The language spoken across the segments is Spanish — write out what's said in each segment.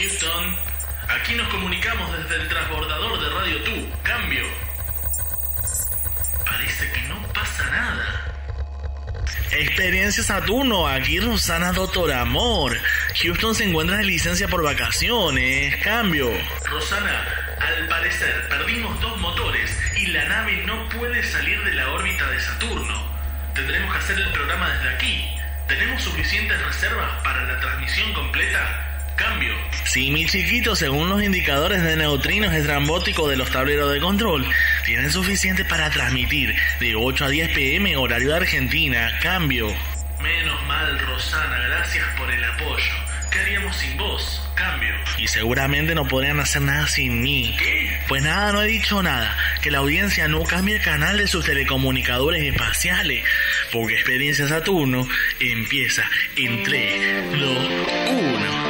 Houston, aquí nos comunicamos desde el transbordador de Radio Tú. Cambio. Parece que no pasa nada. Experiencia Saturno, aquí Rosana Doctor Amor. Houston se encuentra de licencia por vacaciones. Cambio. Rosana, al parecer perdimos dos motores y la nave no puede salir de la órbita de Saturno. Tendremos que hacer el programa desde aquí. ¿Tenemos suficientes reservas para la transmisión completa? Cambio. Sí, mi chiquito, según los indicadores de neutrinos estrambóticos de los tableros de control, tienen suficiente para transmitir de 8 a 10 pm horario de Argentina. Cambio. Menos mal, Rosana, gracias por el apoyo. ¿Qué haríamos sin vos? Cambio. Y seguramente no podrían hacer nada sin mí. ¿Qué? Pues nada, no he dicho nada. Que la audiencia no cambie el canal de sus telecomunicadores espaciales. Porque Experiencia Saturno empieza en 3, 2, 1.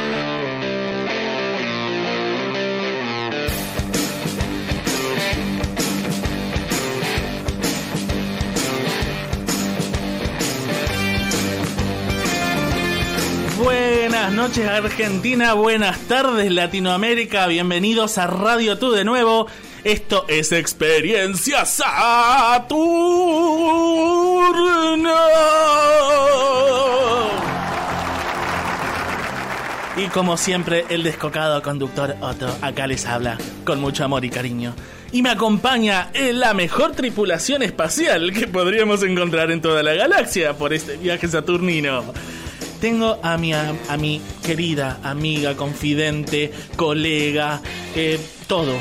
Buenas noches Argentina, buenas tardes Latinoamérica, bienvenidos a Radio Tú de nuevo. Esto es Experiencia Saturno. Y como siempre, el descocado conductor Otto acá les habla con mucho amor y cariño. Y me acompaña en la mejor tripulación espacial que podríamos encontrar en toda la galaxia por este viaje saturnino tengo a mi, a, mi querida amiga, confidente, colega, eh, todo,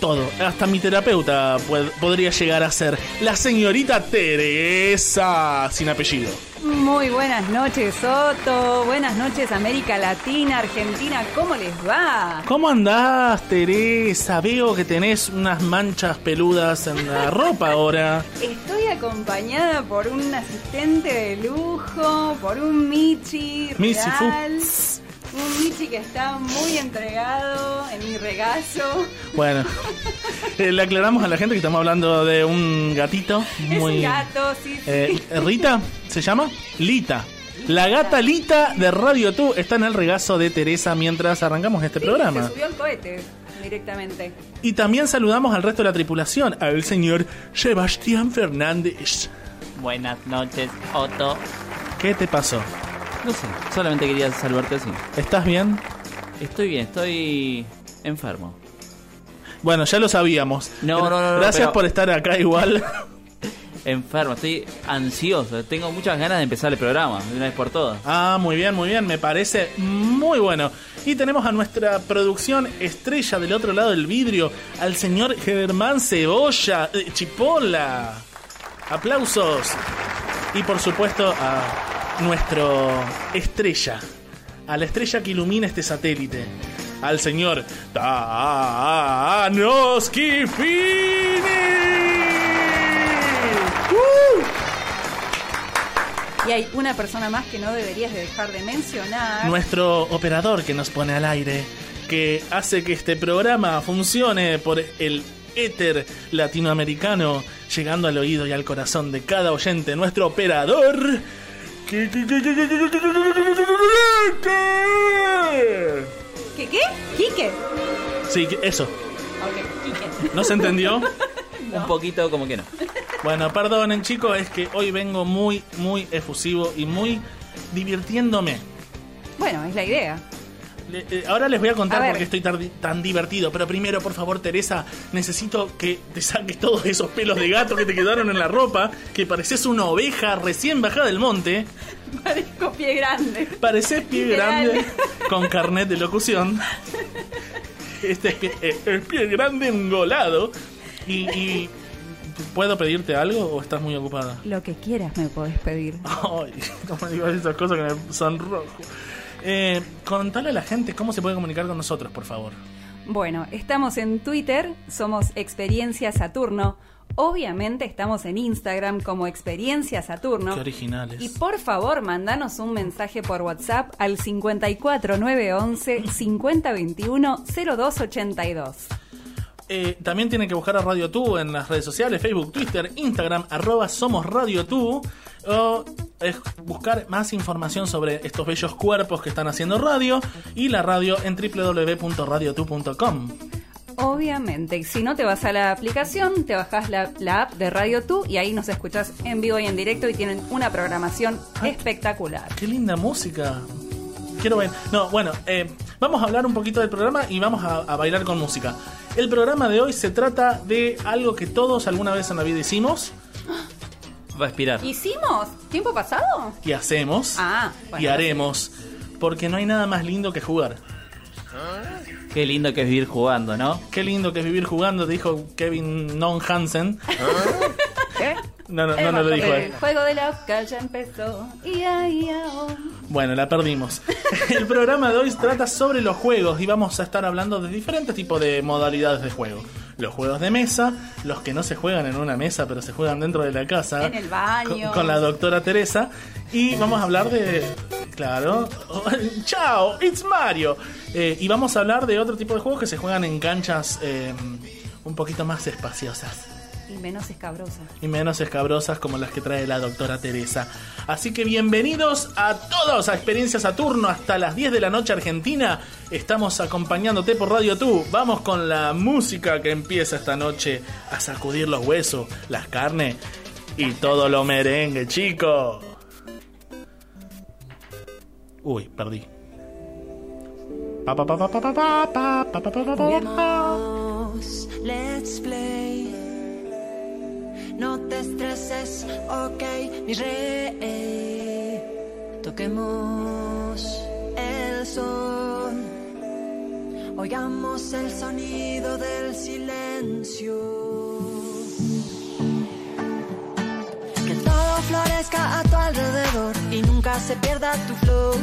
todo. Hasta mi terapeuta podría llegar a ser la señorita Teresa, sin apellido. Muy buenas noches, Soto. Buenas noches, América Latina, Argentina. ¿Cómo les va? ¿Cómo andás, Teresa? Veo que tenés unas manchas peludas en la ropa ahora. Estoy acompañada por un asistente de lujo, por un Michi real. Un Michi que está muy entregado en mi regazo. Bueno, eh, le aclaramos a la gente que estamos hablando de un gatito. Muy, es un gato, sí, eh, ¿Rita se llama? Lita. La gata Lita de Radio Tú está en el regazo de Teresa mientras arrancamos este programa. Se subió el cohete directamente. Y también saludamos al resto de la tripulación, al señor Sebastián Fernández. Buenas noches, Otto. ¿Qué te pasó? No sé, solamente quería saludarte así. ¿Estás bien? Estoy bien, estoy enfermo. Bueno, ya lo sabíamos. No, no, no. Gracias por estar acá igual. enfermo, estoy ansioso. Tengo muchas ganas de empezar el programa, de una vez por todas. Ah, muy bien, muy bien. Me parece muy bueno. Y tenemos a nuestra producción estrella del otro lado del vidrio, al señor Germán Cebolla, eh, Chipola. Aplausos. Y por supuesto a nuestro estrella, a la estrella que ilumina este satélite, al señor Tanoski Fini. Y hay una persona más que no deberías dejar de mencionar. Nuestro operador que nos pone al aire, que hace que este programa funcione por el éter latinoamericano, llegando al oído y al corazón de cada oyente, nuestro operador, ¿Qué, qué, qué? ¿Quique? Sí, eso. Ok, Quique. ¿No se entendió? Un poquito como que no. Bueno, perdonen chicos, es que hoy vengo muy, muy efusivo y muy divirtiéndome. Bueno, es la idea. Eh, ahora les voy a contar por qué estoy tan, divertido. Pero primero, por favor, Teresa, necesito que te saques todos esos pelos de gato que te quedaron en la ropa. Que pareces una oveja recién bajada del monte. Parezco pie grande. Pareces pie grande con carnet de locución. Este es pie, eh, pie grande engolado. Y, ¿Puedo pedirte algo o estás muy ocupada? Lo que quieras me podés pedir. Ay, no me digas esas cosas que me sonrojo. Eh, contale a la gente cómo se puede comunicar con nosotros, por favor. Bueno, estamos en Twitter, somos Experiencia Saturno. Obviamente estamos en Instagram como Experiencia Saturno. Qué originales. Y por favor, mandanos un mensaje por WhatsApp al 54911 5021 0282. Eh, también tienen que buscar a Radio Tú en las redes sociales, Facebook, Twitter, Instagram, arroba Somos Radio Tú. es buscar más información sobre estos bellos cuerpos que están haciendo radio y la radio en www.radiotu.com. Obviamente, si no te vas a la aplicación, te bajas la, app de Radio Tú y ahí nos escuchas en vivo y en directo y tienen una programación ah, espectacular. Qué linda música. Quiero ver. No, bueno, eh, vamos a hablar un poquito del programa y vamos a, bailar con música. El programa de hoy se trata de algo que todos alguna vez en la vida hicimos. Va a expirar. ¿Hicimos? ¿Tiempo pasado? Y hacemos. Ah, y haremos. Porque no hay nada más lindo que jugar. Qué lindo que es vivir jugando, ¿no? Qué lindo que es vivir jugando, dijo Kevin Non Hansen. ¿Qué? No, no, no, no lo dijo él. El juego de la ya empezó. Bueno, la perdimos. El programa de hoy trata sobre los juegos y vamos a estar hablando de diferentes tipos de modalidades de juego. Los juegos de mesa, los que no se juegan en una mesa, pero se juegan dentro de la casa. En el baño. Con, la doctora Teresa. Y vamos a hablar de. Claro. ¡Chao! ¡It's Mario! Eh, y vamos a hablar de otro tipo de juegos que se juegan en canchas eh, un poquito más espaciosas. Y menos escabrosas. Y menos escabrosas como las que trae la doctora Teresa. Así que bienvenidos a todos a Experiencia Saturno hasta las 10 de la noche Argentina. Estamos acompañándote por Radio Tú. Vamos con la música que empieza esta noche a sacudir los huesos, las carnes y todo lo merengue, chico. Uy, perdí. Let's play. No te estreses, ok, mi rey. Toquemos el sol. Oigamos el sonido del silencio. Que todo florezca a tu alrededor y nunca se pierda tu flow.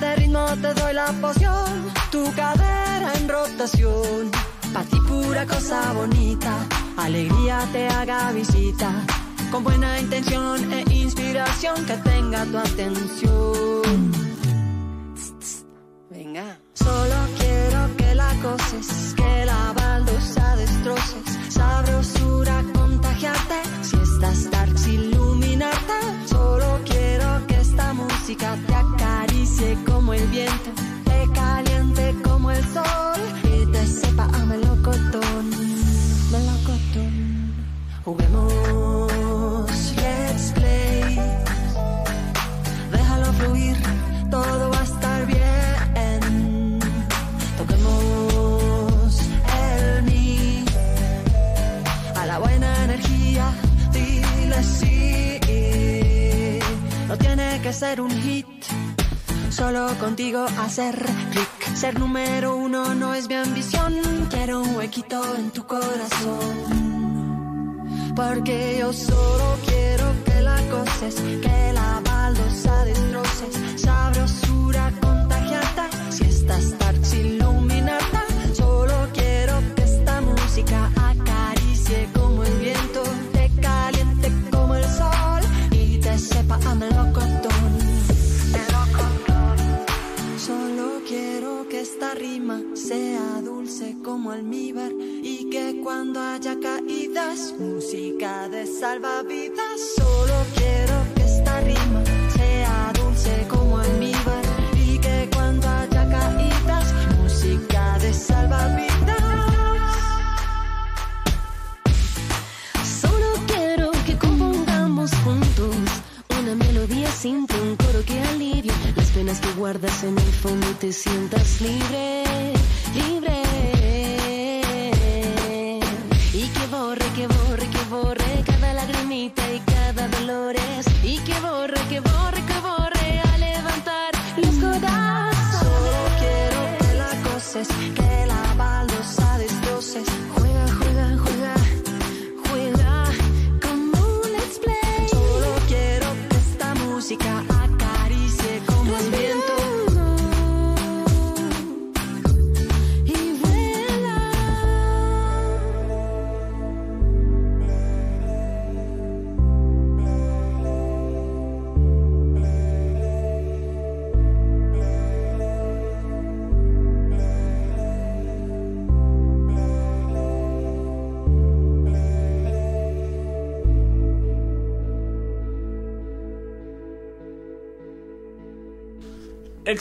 De ritmo te doy la poción, tu cadera en rotación. Pa' ti pura cosa bonita alegría te haga visita, con buena intención e inspiración que tenga tu atención.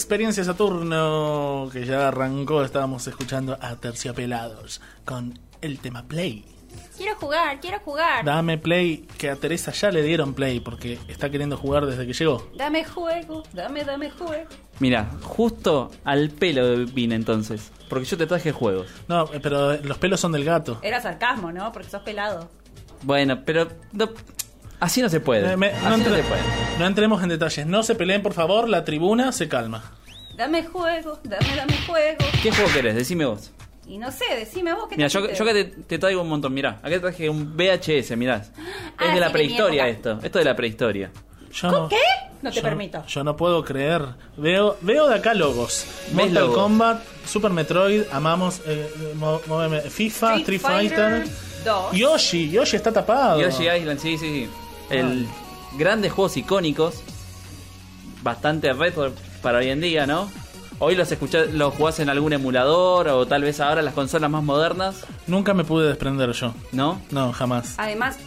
Experiencia Saturno, que ya arrancó, estábamos escuchando a Terciopelados con el tema Play. Quiero jugar, quiero jugar. Dame Play, que a Teresa ya le dieron Play porque está queriendo jugar desde que llegó. Dame juego, dame, dame juego. Mira, justo al pelo vine entonces. Porque yo te traje juegos. No, eh, pero los pelos son del gato. Era sarcasmo, ¿no? Porque sos pelado. Bueno, pero no- así no se puede. Eh, me- así no, no, entre- se puede. no entremos en detalles. No se peleen, por favor. La tribuna se calma. Dame juego, dame, dame juego. ¿Qué juego querés? Decime vos. Y no sé, decime vos qué Mira, yo, trajiste? yo acá te, te traigo un montón. Mirá, acá te traje un VHS, mirá. Es Ah, de la mi prehistoria época. esto. Esto es de la prehistoria. Yo no, ¿Qué? No te yo- permito. Yo no puedo creer. Veo, veo de acá logos. ¿Ves Mortal logos? Kombat, Super Metroid, amamos eh, mo- móveme, FIFA, Street, Fighter. 2. Yoshi, Yoshi está tapado. Yoshi Island, sí, sí, sí. El grandes juegos icónicos. Bastante retro para hoy en día, ¿no? Hoy los escuchás, los jugás en algún emulador o tal vez ahora las consolas más modernas, Nunca me pude desprender yo. ¿no? No, jamás. Además,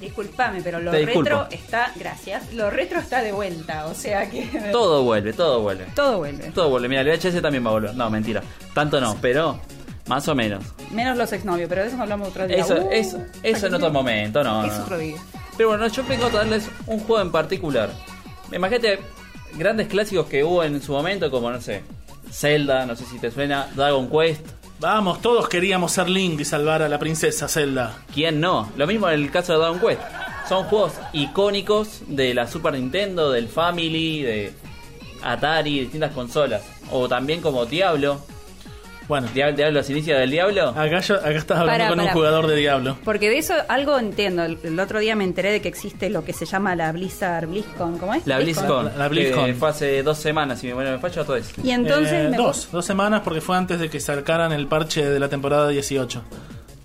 discúlpame, pero lo Te disculpo. retro está, gracias, lo retro está de vuelta, o sea que Todo vuelve, todo vuelve. todo vuelve. Todo vuelve. Mira, el VHS también va a volver. No, mentira. Tanto no, pero más o menos. Menos los exnovios, pero de eso hablamos otro día. Eso, Uh, eso, eso en otro momento, no. Es no. otro día. Pero bueno, yo vengo a traerles un juego en particular. Imagínate grandes clásicos que hubo en su momento, como no sé, Zelda, no sé si te suena, Dragon Quest. Vamos, todos queríamos ser Link y salvar a la princesa Zelda. ¿Quién no? Lo mismo en el caso de Dragon Quest. Son juegos icónicos de la Super Nintendo, del Family, de Atari, distintas consolas. O también como Diablo. Bueno, Diablo, Diablo los inicios del Diablo. acá, yo- acá estás hablando con un jugador de Diablo. Porque de eso algo entiendo. El, el otro día me enteré de que existe lo que se llama la Blizzard BlizzCon. ¿Cómo es? La BlizzCon. La- la BlizzCon. Que fue hace dos semanas, si me, bueno, me fallo todo eso. Y entonces Eh, me dos, dos semanas porque fue antes de que sacaran el parche de la temporada 18.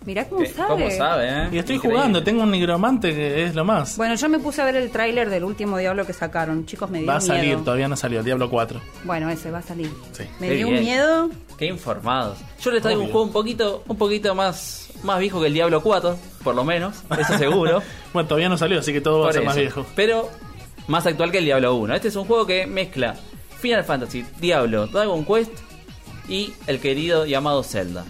Mirá cómo Eh, sabe. ¿Cómo sabe, eh? Y estoy Increíble. jugando, tengo un nigromante que es lo más. Bueno, yo me puse a ver el tráiler del último Diablo que sacaron. Chicos, me dio Va a salir, miedo. todavía no salió, Diablo 4. Bueno, ese va a salir. Sí. Me Qué dio un miedo. Qué informados. Yo les traigo un juego un poquito, un poquito más, más viejo que el Diablo 4, por lo menos, eso seguro. Bueno, todavía no salió, así que todo va a ser más viejo. Pero más actual que el Diablo 1. Este es un juego que mezcla Final Fantasy, Diablo, Dragon Quest y el querido llamado Zelda.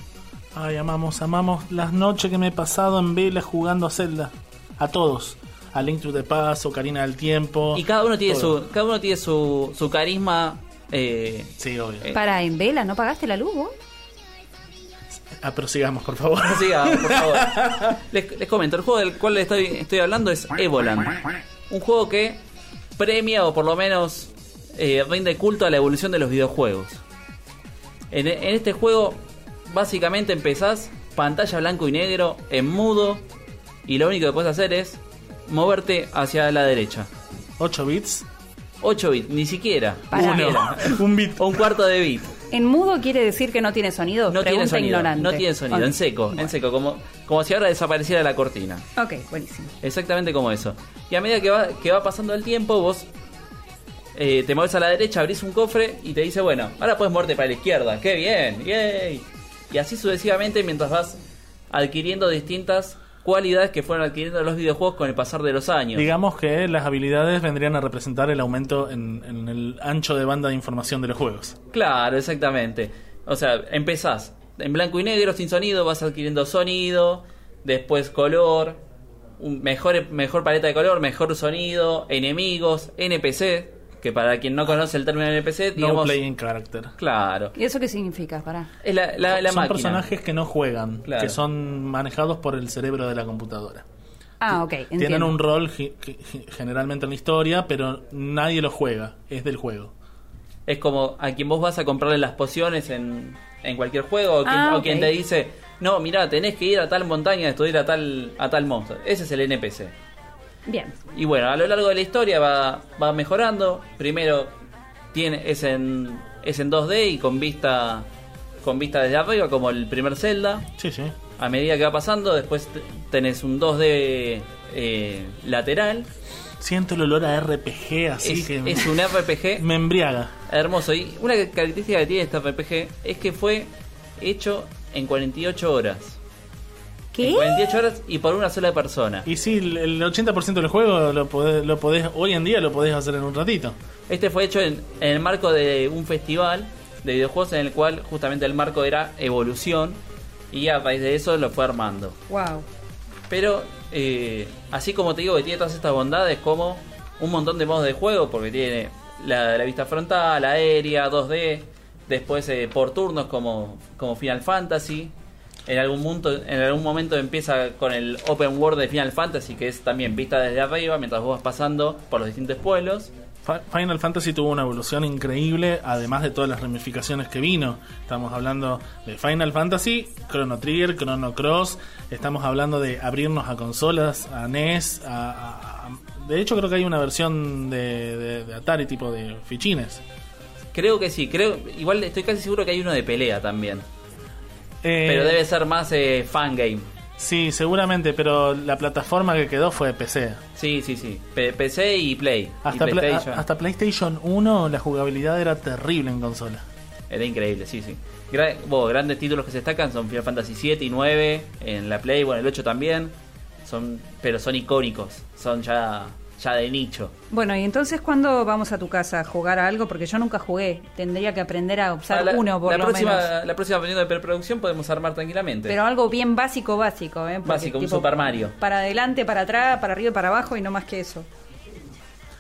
Ay, amamos, amamos las noches que me he pasado en vela jugando a Zelda. A todos. A Link to the Past, Ocarina del Tiempo. Y cada uno tiene todo. su, cada uno tiene su, su carisma. Eh, Sí, obvio. Eh. Para en vela, ¿no pagaste la luz vos? Ah, prosigamos, por favor. Sigamos, por favor. Les, les comento, el juego del cual estoy, estoy hablando es Evoland. Un juego que premia o por lo menos eh, rinde culto a la evolución de los videojuegos. En, en este juego, básicamente empezás pantalla blanco y negro, en mudo, y lo único que puedes hacer es moverte hacia la derecha. 8 bits. 8 bits, ni siquiera. Uno. siquiera. Un bit. O un cuarto de bit. En mudo quiere decir que no tiene sonido. No tiene Pregunta sonido. ignorante. No tiene sonido, en seco, en seco, como, como si ahora desapareciera la cortina. Ok, buenísimo. Exactamente como eso. Y a medida que va, que va pasando el tiempo, vos eh, te mueves a la derecha, abrís un cofre y te dice, bueno, ahora puedes moverte para la izquierda. ¡Qué bien! ¡Yay! Y así sucesivamente mientras vas adquiriendo distintas cualidades que fueron adquiriendo los videojuegos con el pasar de los años. Digamos que las habilidades vendrían a representar el aumento en, en el ancho de banda de información de los juegos. Claro, exactamente. O sea, empezás en blanco y negro, sin sonido, vas adquiriendo sonido, después color, un mejor, mejor paleta de color, mejor sonido, enemigos, NPC, que para quien no conoce el término NPC, No digamos... playing character. Claro. ¿Y eso qué significa? Pará. Es la, la, la son máquina. personajes que no juegan, Claro. que son manejados por el cerebro de la computadora. Ah, ok. Tienen un rol ge- ge- generalmente en la historia, pero nadie lo juega, es del juego. Es como a quien vos vas a comprarle las pociones en, en cualquier juego, o quien, Ah, o quien te dice, no, mira, tenés que ir a tal montaña a estudiar a tal, a tal monstruo. Ese es el NPC. Bien. Y bueno, a lo largo de la historia va, va mejorando. Primero tiene, es, en, es en 2D y con vista con vista desde arriba, como el primer Zelda. Sí, sí. A medida que va pasando, después tenés un 2D eh, lateral. Siento el olor a RPG así es, que es un RPG me embriaga. hermoso. Y una característica que tiene este RPG es que fue hecho en 48 horas. ¿Qué? En 48 horas y por una sola persona. Y sí, el- el 80% del juego lo podés, lo podés, hoy en día lo podés hacer en un ratito. Este fue hecho en, en el marco de un festival de videojuegos en el cual justamente el marco era evolución y a raíz de eso lo fue armando. Wow. Pero eh, así como te digo que tiene todas estas bondades como un montón de modos de juego porque tiene la, la vista frontal, aérea, 2D, después eh, por turnos como, como Final Fantasy. En algún, punto, en algún momento empieza con el Open World de Final Fantasy que es también vista desde arriba mientras vos vas pasando por los distintos pueblos. Final Fantasy tuvo una evolución increíble, además de todas las ramificaciones que vino. Estamos hablando de Final Fantasy, Chrono Trigger, Chrono Cross. Estamos hablando de abrirnos a consolas, a NES. A, a- a- de hecho, creo que hay una versión de, de- de Atari tipo de fichines. Creo que sí, creo igual estoy casi seguro que hay uno de pelea también. Eh, Pero debe ser más eh, fangame. Sí, seguramente, pero la plataforma que quedó fue PC. Sí, sí, sí. P- PC y Play. Hasta, y Pla- PlayStation. a- hasta PlayStation 1 la jugabilidad era terrible en consola. Era increíble, sí, sí. Gra- bueno, grandes títulos que se destacan son Final Fantasy 7 y 9 en la Play, bueno, el 8 también. Son, pero son icónicos, son ya, ya de nicho. Bueno, y entonces, ¿cuándo vamos a tu casa a jugar a algo? Porque yo nunca jugué. Tendría que aprender a usar Ah, la, uno, por la lo próxima, menos. La próxima reunión de preproducción podemos armar tranquilamente. Pero algo bien básico, básico, ¿eh? Porque, Básico, un Super Mario. Para adelante, para atrás, para arriba y para abajo y no más que eso.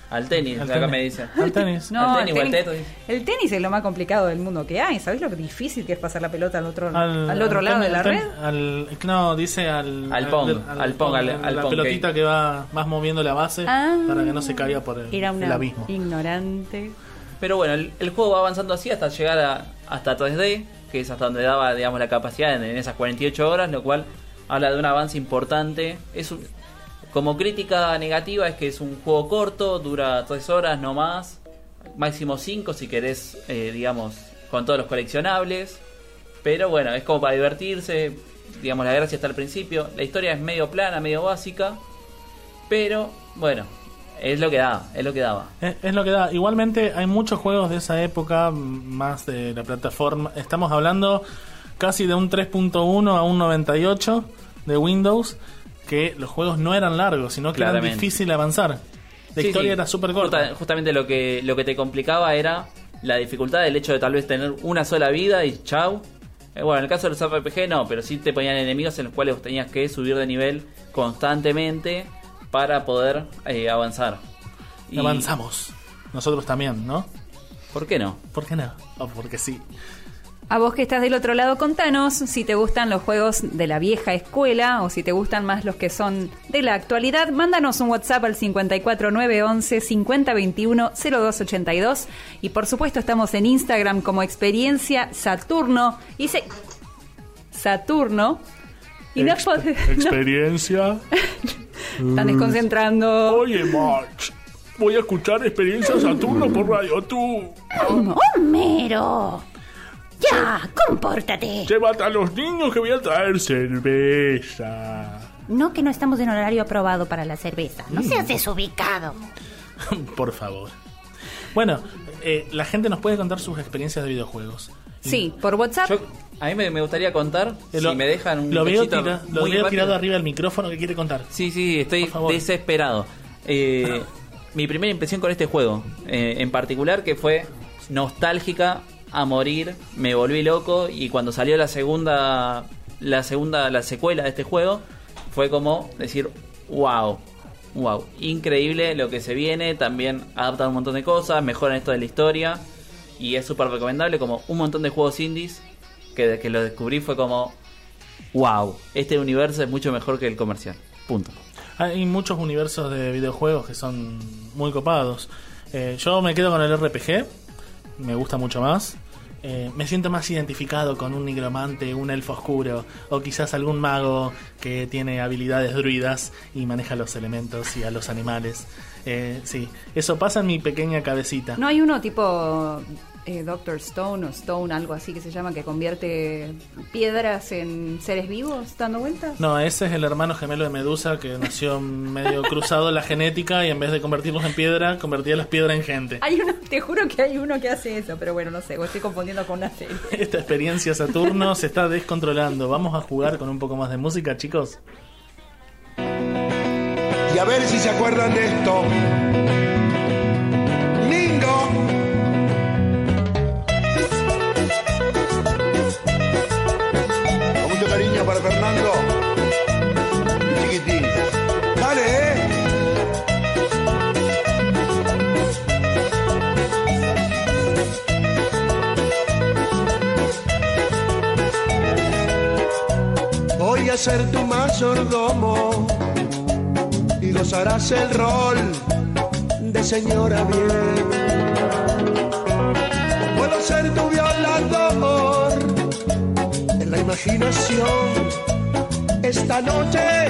Al tenis, Al acá tenis. me dicen. Al tenis. No, Al tenis o al tenis, tenis. el tenis es lo más complicado del mundo que hay. ¿Sabes lo difícil que es pasar la pelota al otro, al, otro al lado de la al red? al- no, dice al. Al pong, al pong, al- al la pong pelotita que... va más moviendo la base Ah. para que no se caiga por el, Era el una abismo. ignorante. Pero bueno, el, el juego va avanzando así hasta llegar a, hasta 3D, que es hasta donde daba, digamos, la capacidad en, en esas 48 horas, lo cual habla de un avance importante. Es un- como crítica negativa es que es un juego corto, dura 3 horas no más, máximo 5 si querés, eh, digamos, con todos los coleccionables. Pero bueno, es como para divertirse, digamos, la gracia está al principio. La historia es medio plana, medio básica, pero bueno, es lo que daba, es lo que daba. Es, es lo que da. Igualmente hay muchos juegos de esa época, más de la plataforma. Estamos hablando casi de un 3.1 a un 98 de Windows, que los juegos no eran largos, sino que Claramente. eran difícil avanzar. La Sí, historia sí. era súper corta. Justa- justamente lo que, lo que te complicaba era la dificultad del hecho de tal vez tener una sola vida y chau. Eh, bueno, en el caso de los RPG no, pero sí te ponían enemigos en los cuales vos tenías que subir de nivel constantemente para poder eh, avanzar. Y- Avanzamos. Nosotros también, ¿no? ¿Por qué no? ¿Por qué no? O porque sí. A vos que estás del otro lado, contanos si te gustan los juegos de la vieja escuela o si te gustan más los que son de la actualidad. Mándanos un WhatsApp al 54911 5021 0282 y por supuesto estamos en Instagram como Experiencia Saturno. Y se... Saturno. Y no, pod- no Experiencia. están desconcentrando. Oye, March. Voy a escuchar Experiencia Saturno por Radio Tú. Homero. Ya, compórtate. Llévate a los niños que voy a traer cerveza. No que no estamos en horario aprobado para la cerveza. No seas desubicado. Por favor. Bueno, eh, la gente nos puede contar sus experiencias de videojuegos. Sí, por WhatsApp. Yo, a mí me, me gustaría contar, Eh, si me dejan un lo veo, tira- lo veo tirado arriba del micrófono que quiere contar. Sí, sí, estoy desesperado. Eh, mi primera impresión con este juego, eh, en particular, que fue nostálgica a morir, me volví loco y cuando salió la segunda, la segunda, la secuela de este juego, fue como decir, wow, wow, increíble lo que se viene, también adaptan un montón de cosas, mejoran esto de la historia y es súper recomendable como un montón de juegos indies que desde que lo descubrí fue como, wow, este universo es mucho mejor que el comercial, punto. Hay muchos universos de videojuegos que son muy copados. Eh, yo me quedo con el RPG, me gusta mucho más. Eh, me siento más identificado con un nigromante, un elfo oscuro, o quizás algún mago que tiene habilidades druidas y maneja los elementos y a los animales. Eh, sí, eso pasa en mi pequeña cabecita. ¿No hay uno tipo eh, Doctor Stone o Stone, algo así que se llama, que convierte piedras en seres vivos dando vueltas? No, ese es el hermano gemelo de Medusa que nació medio cruzado en la genética y en vez de convertirlos en piedra, convertía las piedras en gente. Hay uno, te juro que hay uno que hace eso, pero bueno, no sé, o estoy confundiendo con una serie. Esta experiencia Saturno se está descontrolando. Vamos a jugar con un poco más de música, chicos. Y a ver si se acuerdan de esto. Ser tu mayordomo y gozarás el rol de señora bien. Puedo ser tu violador en la imaginación. Esta noche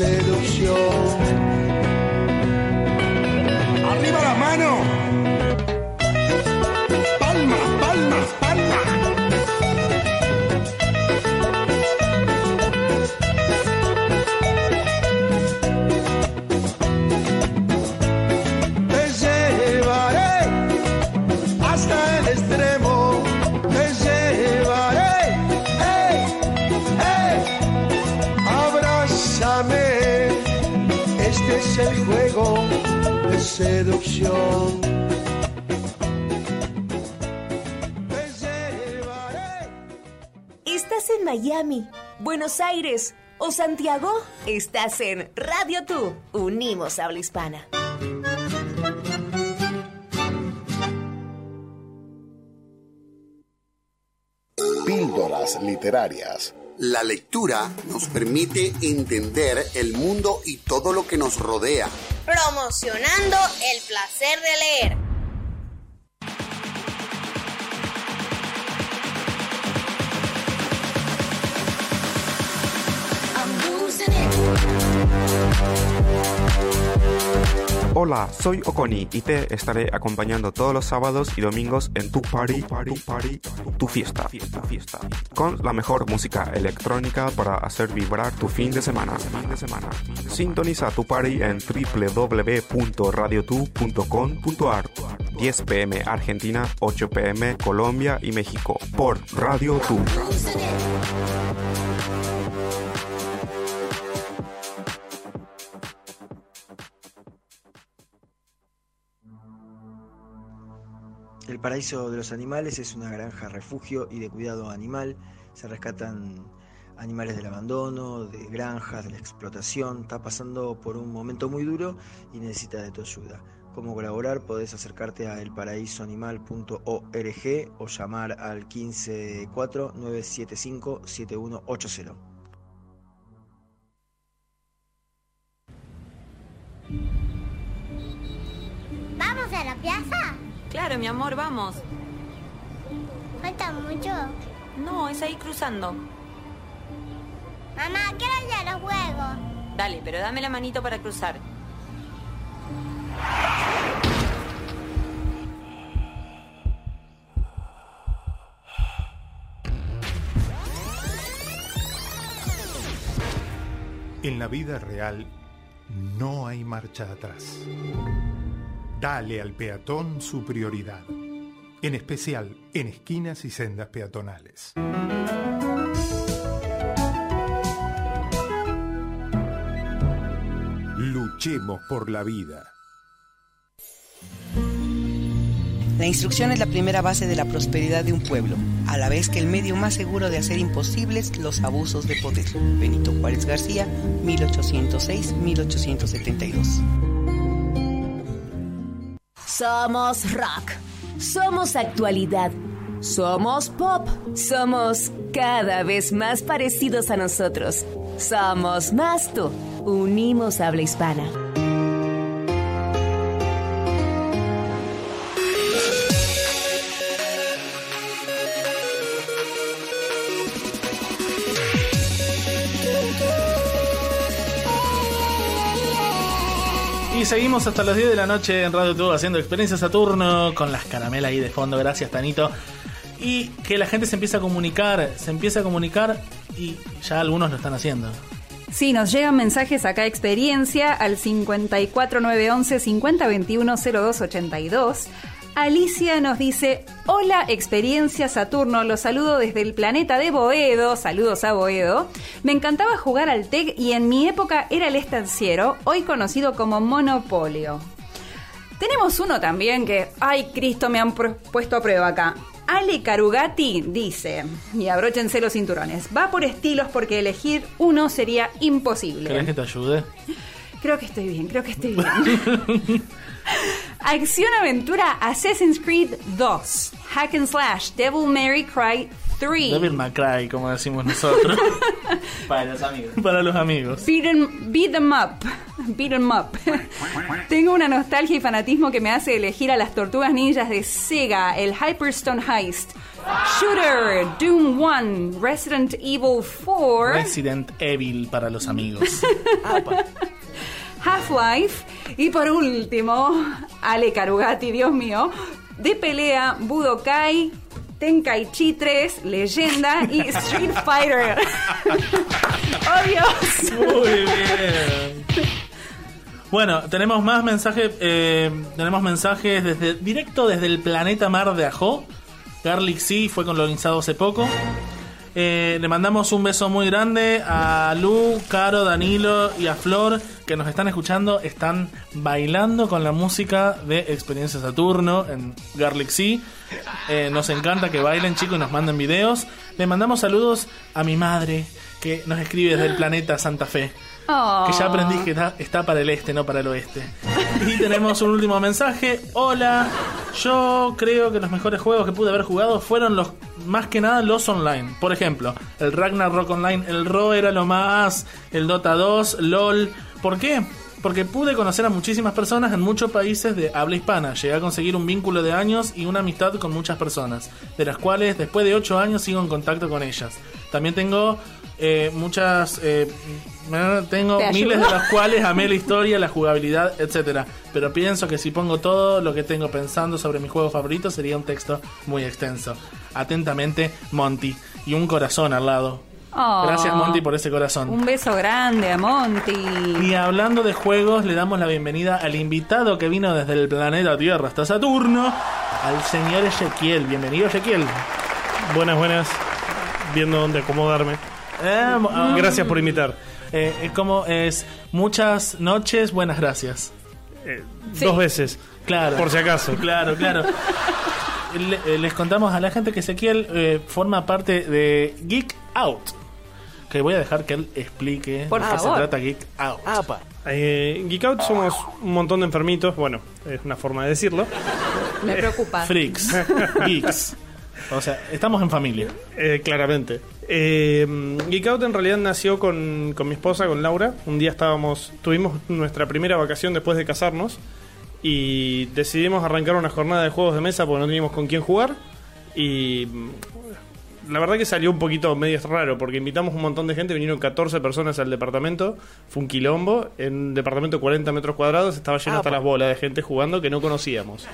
Seducción. ¿Estás en Miami, Buenos Aires o Santiago? Estás en Radio Tú. Unimos habla hispana. Píldoras literarias. La lectura nos permite entender el mundo y todo lo que nos rodea. Promocionando el placer de leer. Hola, soy Okoni y te estaré acompañando todos los sábados y domingos en tu party, tu party, tu fiesta, fiesta, fiesta, con la mejor música electrónica para hacer vibrar tu fin de semana, fin de semana. Sintoniza tu party en www.radiotu.com.ar 10 pm Argentina, 8 pm Colombia y México por Radio Tu. El Paraíso de los Animales es una granja refugio y de cuidado animal. Se rescatan animales del abandono, de granjas, de la explotación. Está pasando por un momento muy duro y necesita de tu ayuda. Cómo colaborar, podés acercarte a elparaísoanimal.org o llamar al 154-975-7180. ¿Vamos a la plaza? Claro, mi amor, vamos. ¿Falta mucho? No, es ahí cruzando. Mamá, quiero ir a los juegos. Dale, pero dame la manito para cruzar. En la vida real no hay marcha atrás. Dale al peatón su prioridad, en especial en esquinas y sendas peatonales. Luchemos por la vida. La instrucción es la primera base de la prosperidad de un pueblo, a la vez que el medio más seguro de hacer imposibles los abusos de poder. Benito Juárez García, 1806-1872. Somos rock. Somos actualidad. Somos pop. Somos cada vez más parecidos a nosotros. Somos más. Unimos habla hispana. Seguimos hasta las 10 de la noche en Radio Tubo haciendo Experiencia Saturno con las caramelas ahí de fondo. Gracias, Tanito. Y que la gente se empieza a comunicar, se empieza a comunicar y ya algunos lo están haciendo. Sí, nos llegan mensajes acá experiencia al 54911 5021 0282. Alicia nos dice, hola experiencia Saturno, los saludo desde el planeta de Boedo, saludos a Boedo. Me encantaba jugar al TEC y en mi época era el estanciero, hoy conocido como Monopolio. Tenemos uno también que, ay Cristo, me han pu- puesto a prueba acá. Ale Carugati dice, y abróchense los cinturones, va por estilos porque elegir uno sería imposible. ¿Querés que te ayude? Creo que estoy bien, creo que estoy bien. Acción Aventura Assassin's Creed 2. Hack and Slash Devil Mary Cry 3. Devil May Cry, como decimos nosotros. Para los amigos. Para los amigos. Beat 'em, beat 'em up. Beat 'em up. Tengo una nostalgia y fanatismo que me hace elegir a las tortugas ninjas de Sega, el Hyperstone Heist, Shooter, Doom 1, Resident Evil 4. Resident Evil para los amigos. Half-Life y por último, Ale Carugati, Dios mío, de pelea Budokai, Tenkaichi 3, Leyenda y Street Fighter. ¡Oh Dios! Muy bien. Bueno, tenemos más mensajes. eh, tenemos mensajes desde directo desde el planeta Mar de Ajó. Garlic Sea fue colonizado hace poco. Eh, le mandamos un beso muy grande a Lu, Caro, Danilo y a Flor que nos están escuchando. Están bailando con la música de Experiencia Saturno en Garlic Sea. Eh, nos encanta que bailen, chicos, y nos manden videos. Le mandamos saludos a mi madre que nos escribe desde el planeta Santa Fe. Oh. Que ya aprendí que está, está para el este, no para el oeste. Y tenemos un último mensaje. Hola, yo creo que los mejores juegos que pude haber jugado fueron los, más que nada los online. Por ejemplo, el Ragnarok Online, el Ro era lo más, el Dota 2, LOL. ¿Por qué? Porque pude conocer a muchísimas personas en muchos países de habla hispana. Llegué a conseguir un vínculo de años y una amistad con muchas personas, de las cuales después de 8 años sigo en contacto con ellas. También tengo eh, muchas... eh, tengo ¿Te miles de las cuales amé la historia, la jugabilidad, etcétera. Pero pienso que si pongo todo lo que tengo pensando sobre mi juego favorito sería un texto muy extenso. Atentamente, Monty. Y un corazón al lado. Oh. Gracias, Monty, por ese corazón. Un beso grande a Monty. Y hablando de juegos, le damos la bienvenida al invitado que vino desde el planeta Tierra hasta Saturno, al señor Ezequiel. Bienvenido, Ezequiel. Buenas, buenas. Viendo dónde acomodarme. Eh, Gracias por invitar. Eh, es como es muchas noches, buenas gracias. Sí. Dos veces. Claro. Por si acaso. Claro, claro. Le- eh, les contamos a la gente que Ezequiel eh, forma parte de Geek Out. Que voy a dejar que él explique Por de qué se trata Geek Out. Eh, Geek Out somos un montón de enfermitos. Bueno, es una forma de decirlo. Me preocupa. Freaks, geeks. O sea, estamos en familia. Eh, claramente. Eh, Geek en realidad nació con, con mi esposa, con Laura. Un día estábamos, tuvimos nuestra primera vacación después de casarnos y decidimos arrancar una jornada de juegos de mesa porque no teníamos con quién jugar. Y la verdad que salió un poquito medio raro porque invitamos un montón de gente, vinieron 14 personas al departamento, fue un quilombo. En un departamento de 40 metros cuadrados estaba lleno hasta las bolas de gente jugando que no conocíamos.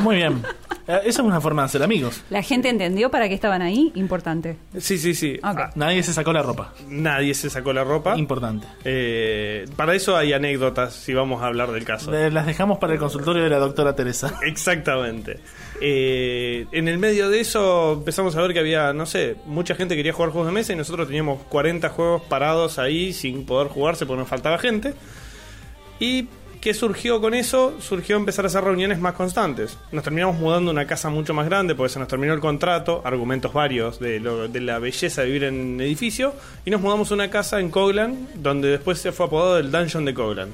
Muy bien. Eh, Esa es una forma de hacer amigos. ¿La gente entendió para qué estaban ahí? Importante. Sí, sí, sí. Ah, Nadie se sacó la ropa. nadie se sacó la ropa. Importante. Eh, para eso hay anécdotas, si vamos a hablar del caso. Eh, Las dejamos para el consultorio de la doctora Teresa. Exactamente. Eh, en el medio de eso empezamos a ver que había, no sé, mucha gente quería jugar juegos de mesa y nosotros teníamos 40 juegos parados ahí sin poder jugarse porque nos faltaba gente. ¿Y qué surgió con eso? Surgió empezar a hacer reuniones más constantes. Nos terminamos mudando a una casa mucho más grande porque se nos terminó el contrato, argumentos varios de, lo- de la belleza de vivir en edificio, y nos mudamos a una casa en Coglan, donde después se fue apodado el Dungeon de Coglan.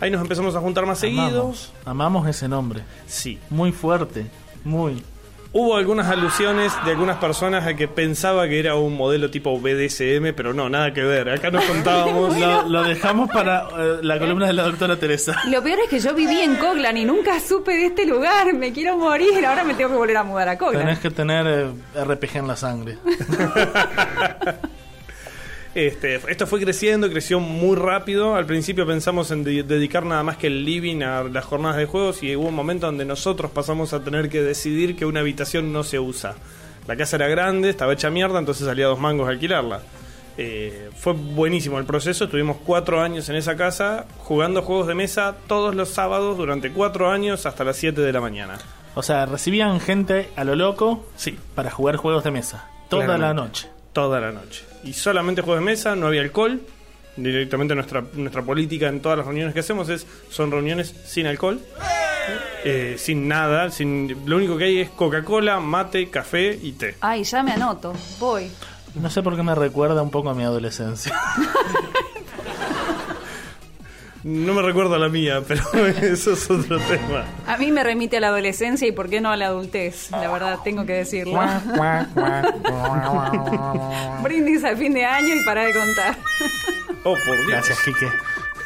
Ahí nos empezamos a juntar más seguido. Amamos, amamos ese nombre. Sí. Muy fuerte. Muy. Hubo algunas alusiones de algunas personas a que pensaba que era un modelo tipo BDSM, pero no, nada que ver. Acá nos contábamos. Lo, lo dejamos para eh, la columna de la doctora Teresa. Lo peor es que yo viví en Coglan y nunca supe de este lugar. Me quiero morir. Ahora me tengo que volver a mudar a Coglan. Tenés que tener eh, RPG en la sangre. Este, esto fue creciendo, creció muy rápido. Al principio pensamos en de- dedicar nada más que el living a las jornadas de juegos y hubo un momento donde nosotros pasamos a tener que decidir que una habitación no se usa. La casa era grande, estaba hecha mierda, entonces salía dos mangos a alquilarla. Eh, fue buenísimo el proceso, estuvimos cuatro años en esa casa jugando juegos de mesa todos los sábados durante cuatro años hasta las 7 de la mañana. O sea, recibían gente a lo loco sí. para jugar juegos de mesa. Toda Claramente. la noche. Toda la noche. Y solamente juegos de mesa, no había alcohol. Directamente nuestra, nuestra política en todas las reuniones que hacemos es son reuniones sin alcohol. eh, sin nada, sin lo único que hay es Coca-Cola, mate, café y té. Ay, ya me anoto. Voy. No sé por qué me recuerda un poco a mi adolescencia. No me recuerdo la mía, pero eso es otro tema. A mí me remite a la adolescencia y por qué no a la adultez. La verdad, tengo que decirlo. Brindis al fin de año y para de contar. Oh, por Dios. Gracias, Quique.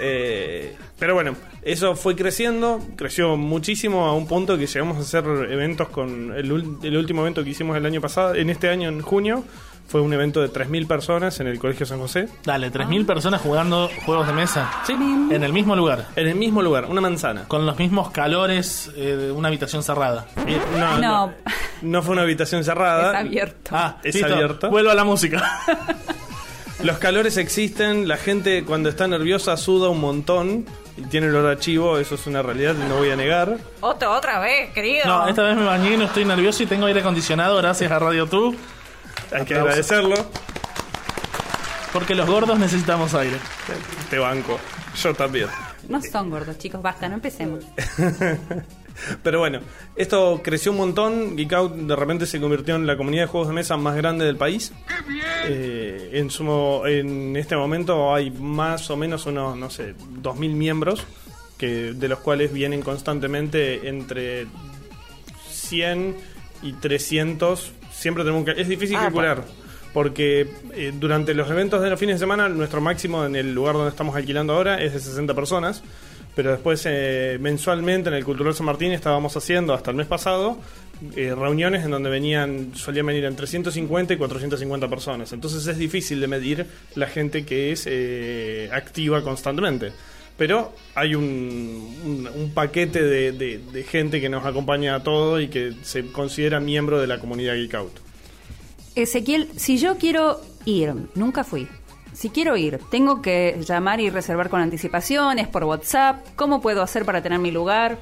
Eh, pero bueno, eso fue creciendo, creció muchísimo a un punto que llegamos a hacer eventos con el, ul- el último evento que hicimos el año pasado, en este año en junio, fue un evento de 3.000 personas en el Colegio San José. Dale, 3.000 personas jugando juegos de mesa. Sí. En el mismo lugar. En el mismo lugar, una manzana. Con los mismos calores eh, de una habitación cerrada. Eh, no, no, No. no fue una habitación cerrada. Es abierto. Ah, Es listo. abierto. Vuelvo a la música. Los calores existen, la gente cuando está nerviosa suda un montón y tiene el olor a chivo, eso es una realidad y no voy a negar. Otra, otra vez, querido. No, esta vez me bañé y no estoy nervioso y tengo aire acondicionado gracias a Radio Tú. Hay que agradecerlo. Porque los gordos necesitamos aire. Te banco. Yo también. No son gordos, chicos. Basta, no empecemos. Pero bueno, esto creció un montón. Geek Out de repente se convirtió en la comunidad de juegos de mesa más grande del país. Eh, en, su, mo- en este momento hay más o menos unos, no sé, 2.000 miembros, que, de los cuales vienen constantemente entre 100 y 300. Siempre tenemos que... Es difícil Ah, calcular. Porque eh, durante los eventos de los fines de semana, nuestro máximo en el lugar donde estamos alquilando ahora es de 60 personas. Pero después, eh, mensualmente, en el Cultural San Martín estábamos haciendo, hasta el mes pasado, eh, reuniones en donde venían, solían venir entre 150 y 450 personas. Entonces es difícil de medir la gente que es eh, activa constantemente. Pero hay un, un- paquete de, gente que nos acompaña a todo y que se considera miembro de la comunidad Geek Out. Ezequiel, si yo quiero ir, nunca fui. Si quiero ir, tengo que llamar y reservar con anticipaciones, por WhatsApp. ¿Cómo puedo hacer para tener mi lugar?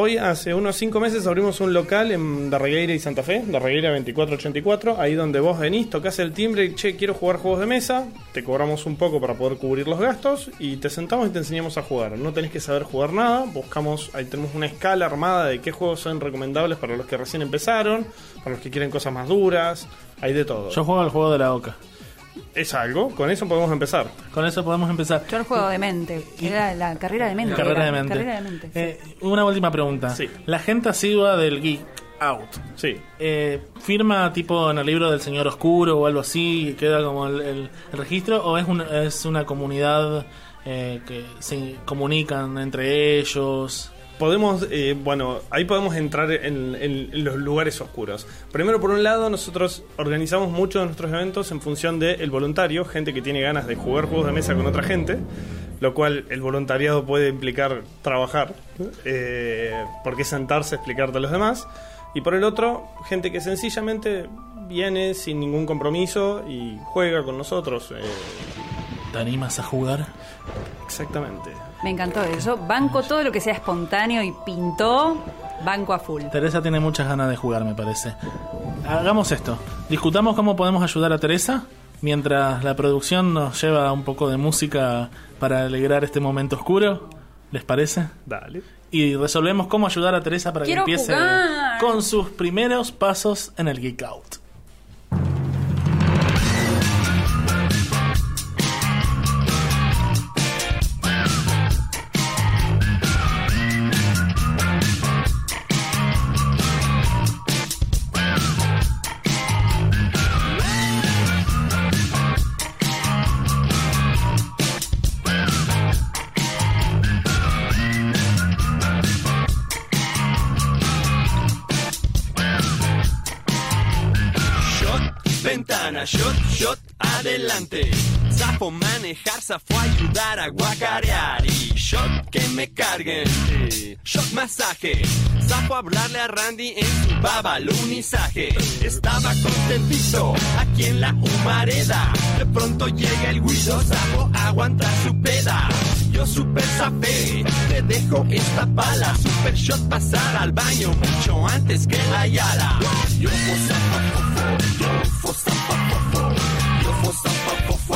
Hoy, hace unos 5 meses, abrimos un local en Darregueira y Santa Fe, Darregueira 2484, ahí donde vos venís, tocas el timbre y, che, quiero jugar juegos de mesa, te cobramos un poco para poder cubrir los gastos y te sentamos y te enseñamos a jugar. No tenés que saber jugar nada, buscamos, ahí tenemos una escala armada de qué juegos son recomendables para los que recién empezaron, para los que quieren cosas más duras, hay de todo. Yo juego al juego de la oca. Es algo, con eso podemos empezar. Con eso podemos empezar. Yo el juego de mente. Era la carrera de mente. Carrera era. de mente. Carrera de mente. sí. Eh, una última pregunta. La gente asidua del Geek Out. Sí. Eh, ¿Firma tipo en el libro del Señor Oscuro o algo así? ¿Queda como el, el- el registro? ¿O es, un- es una comunidad eh, que se comunican entre ellos? Podemos, eh, bueno, ahí podemos entrar en, los lugares oscuros. Primero, por un lado, nosotros organizamos muchos de nuestros eventos en función del voluntario, gente que tiene ganas de jugar juegos de mesa con otra gente, lo cual el voluntariado puede implicar trabajar, eh, porque sentarse a explicarte a los demás. Y por el otro, gente que sencillamente viene sin ningún compromiso y juega con nosotros. eh, ¿Te animas a jugar? Exactamente. Me encantó eso. Banco todo lo que sea espontáneo y pintó, banco a full. Teresa tiene muchas ganas de jugar, me parece. Hagamos esto. Discutamos cómo podemos ayudar a Teresa mientras la producción nos lleva un poco de música para alegrar este momento oscuro. ¿Les parece? Dale. Y resolvemos cómo ayudar a Teresa para Quiero que empiece jugar. con sus primeros pasos en el Geek Out. Manejar, zafo ayudar a guacarear. Y shot que me carguen. Shot masaje. Zafo hablarle a Randy en su babalunizaje. Estaba contentito aquí en la humareda. De pronto llega el guido, zafo aguanta su peda. Yo super zafé, te dejo esta pala. Super shot pasar al baño mucho antes que la yala. Yo Sapo que el obispo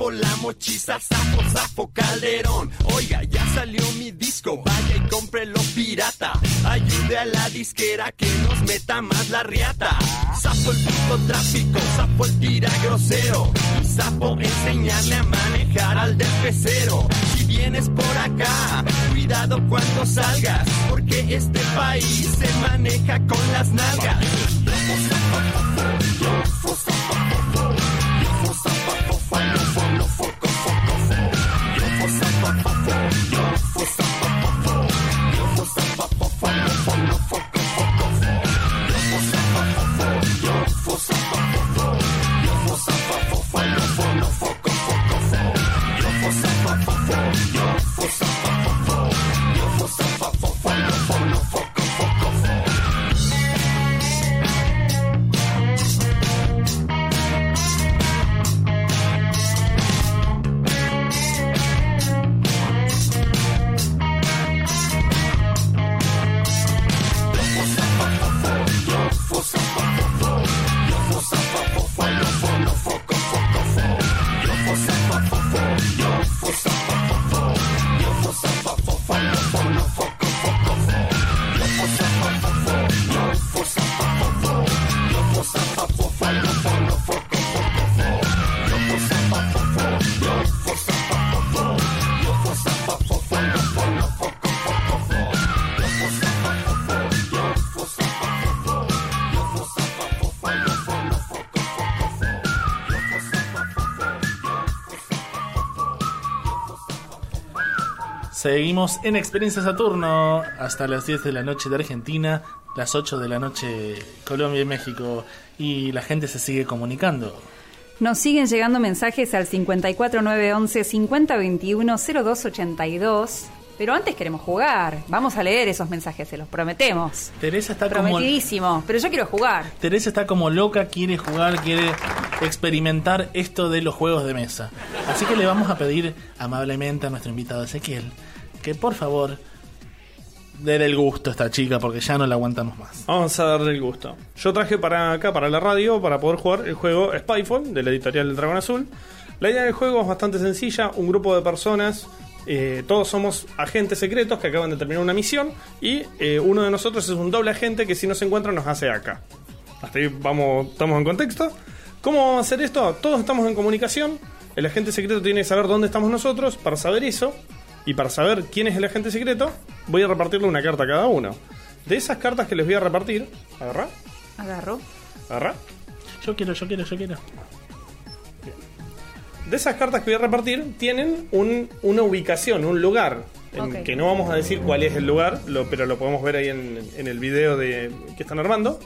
sapo, la mochiza, sapo, sapo, calderón. Oiga, ya salió mi disco, vaya y cómprelo pirata. Ayude a la disquera que nos meta más la riata. Sapo el puto tráfico, sapo el tira grosero. Y sapo enseñarle a manejar al del pecero. Si vienes por acá, cuidado cuando salgas, porque este país se maneja con las nalgas. Yo, for Seguimos en Experiencia Saturno hasta las 10 de la noche de Argentina, las 8 de la noche Colombia y México y la gente se sigue comunicando. Nos siguen llegando mensajes al 54911 5021 0282. Pero antes queremos jugar. Vamos a leer esos mensajes, se los prometemos. Teresa está como Prometidísimo. Pero yo quiero jugar. Teresa está como loca, quiere jugar, quiere experimentar esto de los juegos de mesa. Así que le vamos a pedir amablemente a nuestro invitado Ezequiel que por favor dé el gusto a esta chica porque ya no la aguantamos más. Vamos a darle el gusto. Yo traje para acá, para la radio, para poder jugar el juego Spyfall de la editorial del Dragón Azul. La idea del juego es bastante sencilla. Un grupo de personas, eh, todos somos agentes secretos que acaban de terminar una misión y eh, uno de nosotros es un doble agente que si nos encuentra nos hace acá. Hasta ahí vamos, estamos en contexto. ¿Cómo vamos a hacer esto? Todos estamos en comunicación. El agente secreto tiene que saber dónde estamos nosotros. Para saber eso y para saber quién es el agente secreto, voy a repartirle una carta a cada uno. De esas cartas que les voy a repartir, agarra, Agarro. agarra. Yo quiero, yo quiero, yo quiero. De esas cartas que voy a repartir, tienen un- una ubicación, un lugar. en. Que no vamos a decir cuál es el lugar, lo- pero lo podemos ver ahí en, en el video de, que están armando.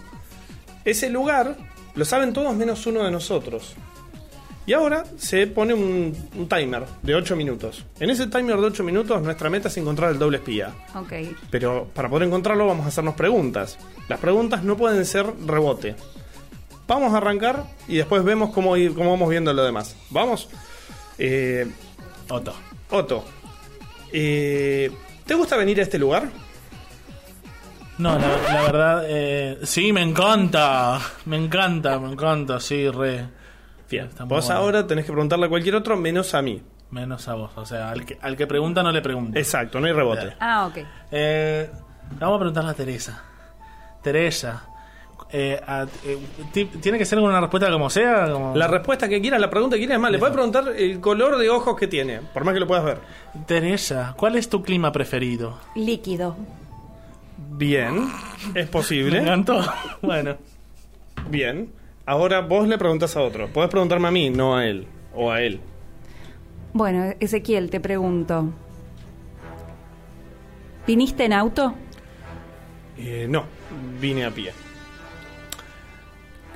Ese lugar lo saben todos menos uno de nosotros. Y ahora se pone un, un timer de 8 minutos. En ese timer de 8 minutos, nuestra meta es encontrar el doble espía. Ok. Pero para poder encontrarlo vamos a hacernos preguntas. Las preguntas no pueden ser rebote. Vamos a arrancar y después vemos cómo, ir- cómo vamos viendo lo demás. Vamos. Eh, Otto. Otto. eh, ¿Te gusta venir a este lugar? No, la, la verdad, eh, sí, me encanta. Me encanta, me encanta, sí, re. Bien. Está muy Vos bueno. ahora tenés que preguntarle a cualquier otro menos a mí. Menos a vos, o sea, al que, al que pregunta no le pregunta. Exacto, no hay rebote. Ah, ok. Eh, vamos a preguntarle a Teresa. Teresa, eh, a- eh, ti- ¿tiene que ser una respuesta como sea? Como... La respuesta que quieras, la pregunta que quieras, es más, le puedes preguntar el color de ojos que tiene, por más que lo puedas ver. Teresa, ¿cuál es tu clima preferido? Líquido. Bien, es posible. Me encantó. Bueno. Bien. Ahora vos le preguntas a otro. Podés preguntarme a mí, no a él. O a él. Bueno, Ezequiel, te pregunto. ¿Viniste en auto? Eh, no, vine a pie.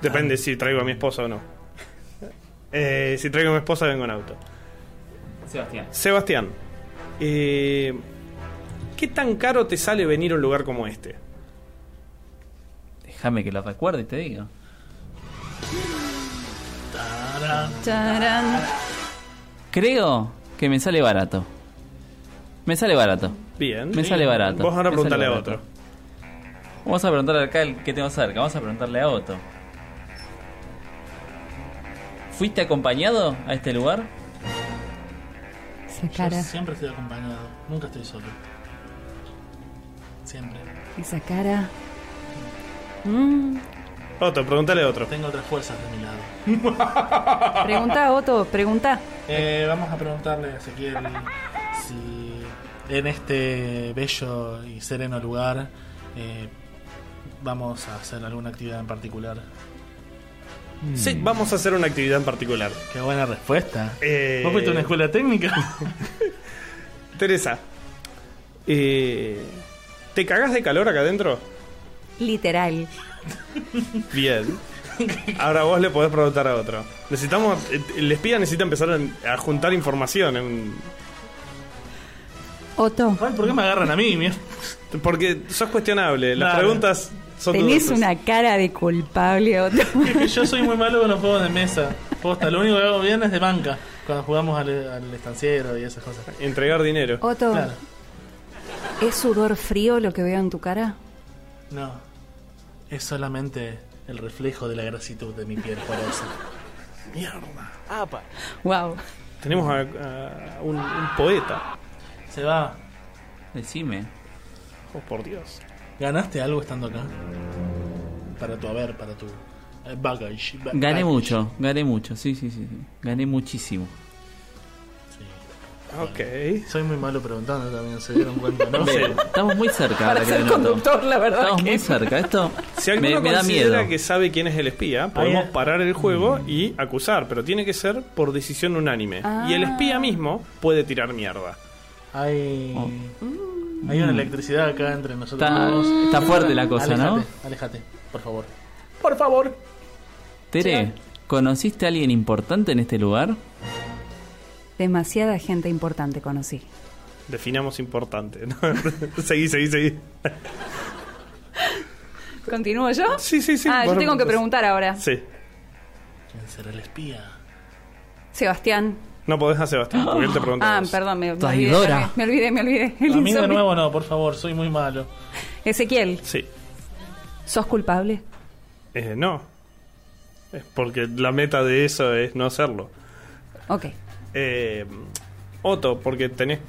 Depende si traigo a mi esposa o no. Eh, si traigo a mi esposa, vengo en auto. Sebastián. Sebastián, eh, ¿qué tan caro te sale venir a un lugar como este? Déjame que lo recuerde y te digo. Charán. Creo que me sale barato. Me sale barato. Bien. Me sale barato. Vos ahora preguntale a otro. Vamos a preguntarle acá el que tengo cerca. Vamos a preguntarle a Otto. ¿Fuiste acompañado a este lugar? Esa Yo cara. siempre estoy acompañado, nunca estoy solo. Siempre. Esa cara. Mm. Otro, preguntale a otro. Tengo otras fuerzas de mi lado. Pregunta, Otto, pregunta. Eh, vamos a preguntarle a Ezequiel si en este bello y sereno lugar eh, vamos a hacer alguna actividad en particular. Sí, vamos a hacer una actividad en particular. Qué buena respuesta. Eh, ¿Vos fuiste a una escuela técnica? Teresa, eh, ¿te cagás de calor acá adentro? Literal. Bien. Ahora vos le podés preguntar a otro. Necesitamos. eh, El espía necesita empezar a juntar información. en- Otto, Ay, ¿Por qué me agarran a mí? Mira. Porque sos cuestionable. Las preguntas son tenés dudosas. una cara de culpable, Otto. Es que yo soy muy malo con los juegos de mesa. Posta, lo único que hago bien es de banca. Cuando jugamos al, al estanciero y esas cosas. Entregar dinero. Otto, Claro. ¿es sudor frío lo que veo en tu cara? No. Es solamente el reflejo de la grasitud de mi piel porosa. Mierda. Wow. Tenemos a, a un, un poeta. Se va. Decime. Oh, por Dios. ¿Ganaste algo estando acá? Para tu haber, para tu eh, baggage. ba- Gané baggage. mucho, gané mucho, sí, sí, sí. sí. Gané muchísimo. Ok. Soy muy malo preguntando también, se dieron cuenta, ¿no? Bien, Estamos muy cerca. ahora Para que ser lo noto. conductor, la verdad. Estamos que- muy cerca. Esto Si me, alguno me da considera miedo. que sabe quién es el espía, podemos parar el juego y acusar, pero tiene que ser por decisión unánime. Ah. Y el espía mismo puede tirar mierda. Hay, Oh. hay una electricidad acá entre nosotros Está- dos. está fuerte la cosa, ¿no? Aléjate, por favor. Por favor. Tere, ¿conociste a alguien importante en este lugar? Demasiada gente importante conocí. Definamos importante. ¿no? seguí, seguí, seguí. ¿Continúo yo? Sí, sí, sí. Ah, yo tengo que preguntar ahora. Sí. ¿Quién será el espía? Sebastián. No podés a Sebastián, porque él te pregunta. Ah, vos. perdón, me, me olvidé, me olvidé, me olvidé. El A mí de nuevo no, por favor, soy muy malo. Ezequiel, Sí. ¿sos culpable? Eh, no. Es porque la meta de eso es no hacerlo. Ok. Eh, Otto, porque tenés,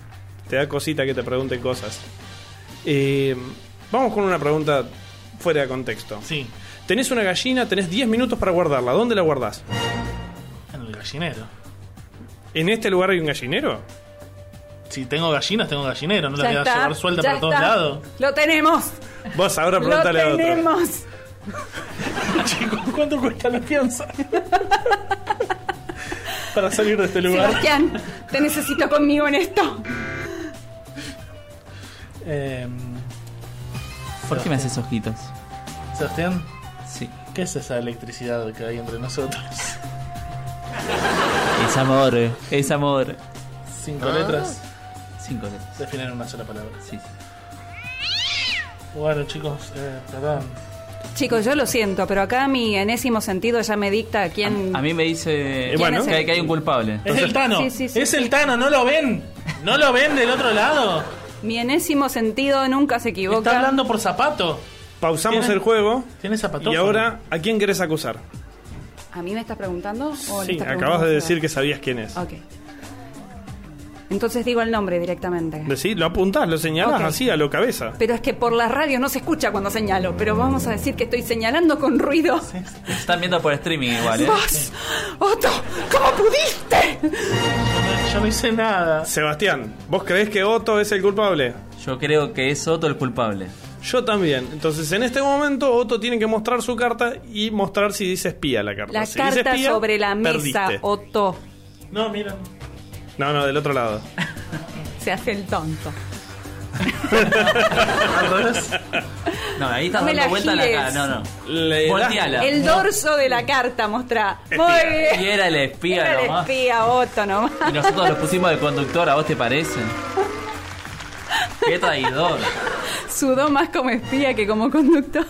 te da cosita que te pregunten cosas. Eh, vamos con una pregunta fuera de contexto. Sí, Tenés una gallina, tenés 10 minutos para guardarla. ¿Dónde la guardás? en el gallinero. ¿En este lugar hay un gallinero? Si tengo gallinas, tengo gallinero. No las voy a está, llevar suelta ya por todos está. lados. Lo tenemos. Vos ahora Lo preguntale a otro. tenemos. Chicos, ¿cuánto cuesta la fianza? Para salir de este lugar. Sebastián, te necesito conmigo en esto. Eh, ¿Por qué me haces ojitos? Sebastián, Sí. ¿qué es esa electricidad que hay entre nosotros? Es amor, es amor. Cinco Ah. letras Cinco letras. definen una sola palabra. Sí. Bueno, chicos, eh, perdón. Chicos, yo lo siento, pero acá mi enésimo sentido ya me dicta quién. A mí me dice ¿Quién bueno. es que, el- hay, que hay un culpable. Es el Tano. Sí, sí, sí, es sí. el Tano, ¿no lo ven? ¿No lo ven del otro lado? Mi enésimo sentido nunca se equivoca. Está hablando por zapato. Pausamos ¿Tiene- el juego. Tiene zapatófono. Y ahora, ¿a quién querés acusar? ¿A mí me estás preguntando? O Sí, estás acabas preguntando de a decir que sabías quién es. Ok. Entonces digo el nombre directamente. Decí, lo apuntás, lo señalás así a lo cabeza. Pero es que por la radio no se escucha cuando señalo, pero vamos a decir que estoy señalando con ruido. Están viendo por streaming igual, ¿eh? ¡Vos! ¡Otto! ¿Cómo pudiste? Yo no hice nada. Sebastián, ¿vos creés que Otto es el culpable? Yo creo que es Otto el culpable. Yo también. Entonces, en este momento, Otto tiene que mostrar su carta y mostrar si dice espía la carta. La Si dice carta espía, sobre la mesa, perdiste. Otto. No, mira. No, no, del otro lado. Se hace el tonto. No, ahí está No me dando la vuelta la cara. No, no. Le Volteala. El dorso de la carta mostrá. Espía. Muy bien. Y era el espía Era el nomás. espía, Otto nomás. Y nosotros lo pusimos de conductor, ¿a vos te parece? Qué traidor. Sudó más como espía que como conductor.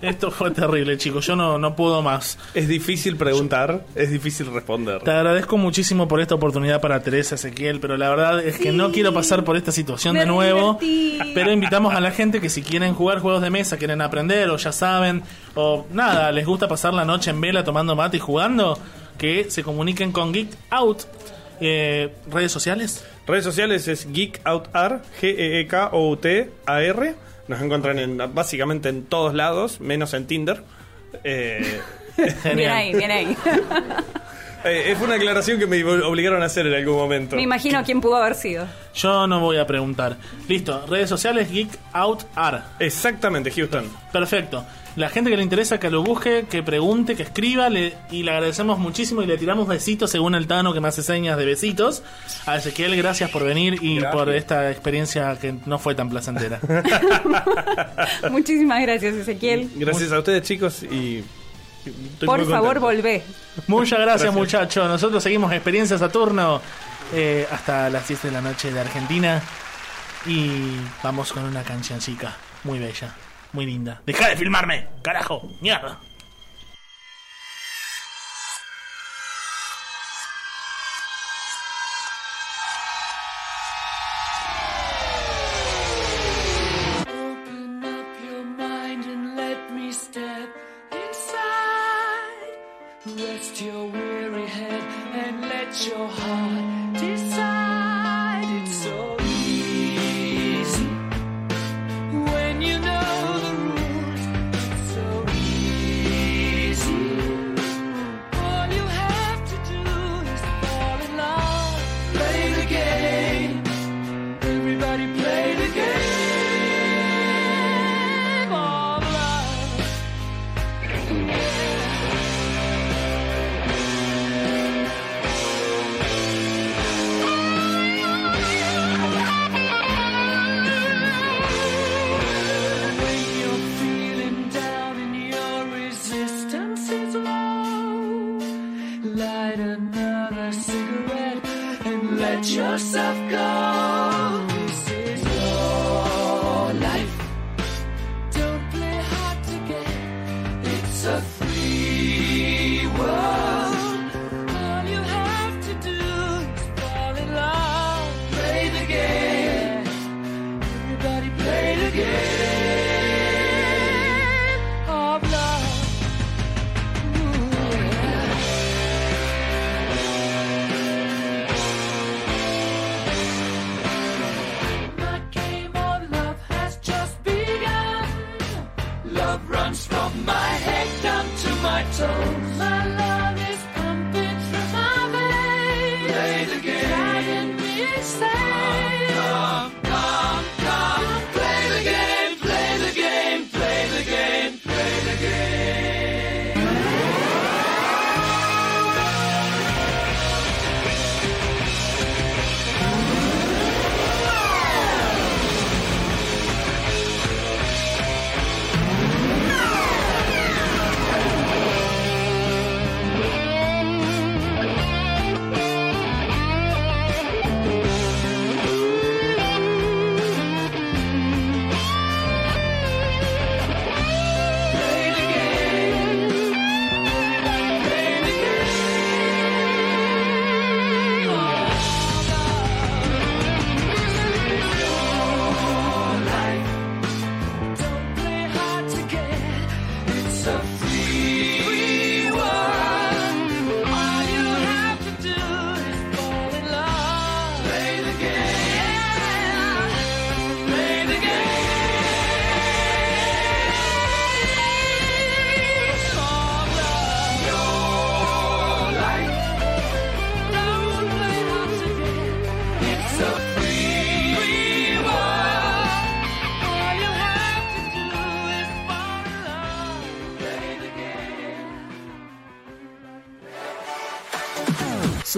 Esto fue terrible, chicos. Yo no, no puedo más. Es difícil preguntar, es difícil responder. Te agradezco muchísimo por esta oportunidad para Teresa Ezequiel, pero la verdad es que no quiero pasar por esta situación Me de nuevo. divertí. Pero invitamos a la gente que si quieren jugar juegos de mesa, quieren aprender o ya saben, o nada, les gusta pasar la noche en vela tomando mate y jugando, que se comuniquen con Geek Out. Eh, ¿Redes sociales? Redes sociales es GeekOutR, G-E-E-K-O-U-T-A-R. Nos encuentran en, básicamente en todos lados, menos en Tinder. Eh, Bien ahí, bien ahí. eh, fue una aclaración que me obligaron a hacer en algún momento. Me imagino quién pudo haber sido. Yo no voy a preguntar. Listo, redes sociales Geek Out Ar. Exactamente, Houston. Perfecto. La gente que le interesa que lo busque, que pregunte, que escriba, le- y le agradecemos muchísimo y le tiramos besitos según el Tano que me hace señas de besitos. A Ezequiel, gracias por venir y Gracias. por esta experiencia que no fue tan placentera. Muchísimas gracias, Ezequiel. Gracias a ustedes, chicos, y. estoy Por favor, volvé. Muchas gracias, Gracias. muchachos. Nosotros seguimos Experiencia Saturno eh, hasta las 10 de la noche de Argentina. Y vamos con una cancioncica muy bella, muy linda. ¡Deja de filmarme! ¡Carajo! ¡Mierda!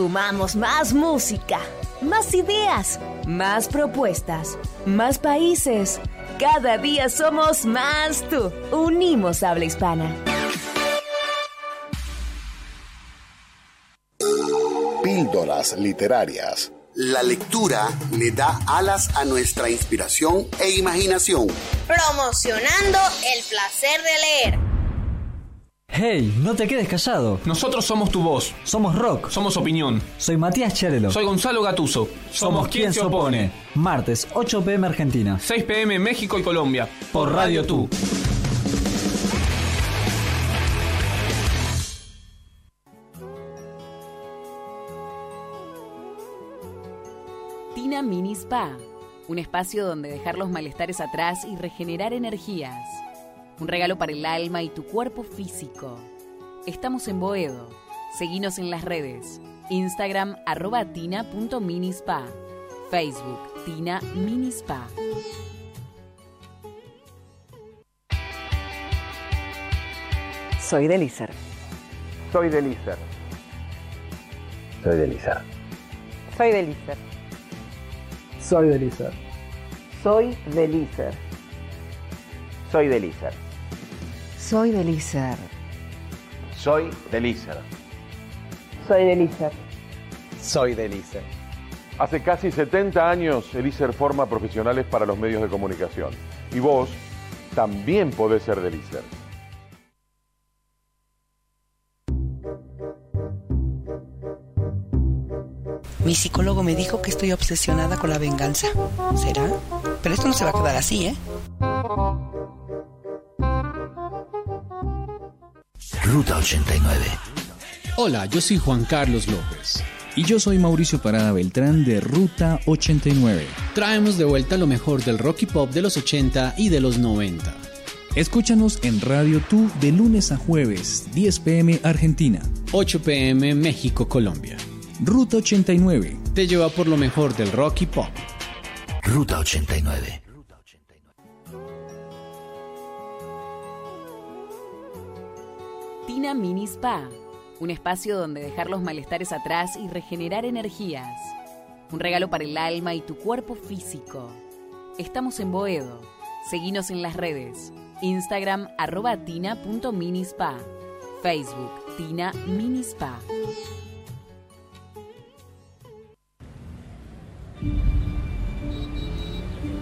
Sumamos más música, más ideas, más propuestas, más países. Cada día somos más tú. Unimos habla hispana. Píldoras literarias. La lectura le da alas a nuestra inspiración e imaginación. Promocionando el placer de leer. Hey, no te quedes callado. Nosotros somos tu voz. Somos rock. Somos opinión. Soy Matías Cherelo. Soy Gonzalo Gatuso. Somos quien se opone. Martes, 8 pm Argentina. 6 pm México y Colombia. Por Radio Tú. Tina Mini Spa, un espacio donde dejar los malestares atrás y regenerar energías. Un regalo para el alma y tu cuerpo físico. Estamos en Boedo. Seguinos en las redes. Instagram arroba tina.minispa. Facebook Tina Mini Spa. Soy de Lizar. Soy de Lizar. Soy de Lizar. Soy de Lizar. Soy de Lizar. Soy de Lizar. Soy de Lizar. Soy de Lizar. Soy de Lizar. Soy de Lizar. Soy de Lizar. Hace casi 70 años Elícer forma profesionales para los medios de comunicación. Y vos también podés ser de Elícer. Mi psicólogo me dijo que estoy obsesionada con la venganza. ¿Será? Pero esto no se va a quedar así, ¿eh? Ruta 89. Hola, yo soy Juan Carlos López. Y yo soy Mauricio Parada Beltrán de Ruta 89. Traemos de vuelta lo mejor del rock y pop de los 80 y de los 90. Escúchanos en Radio Tú de lunes a jueves, 10 pm Argentina, 8 pm México, Colombia. Ruta 89 te lleva por lo mejor del rock y pop. Ruta 89. Tina Mini Spa, un espacio donde dejar los malestares atrás y regenerar energías. Un regalo para el alma y tu cuerpo físico. Estamos en Boedo. Seguinos en las redes. Instagram arroba tina.minispa. Facebook Tina Mini Spa.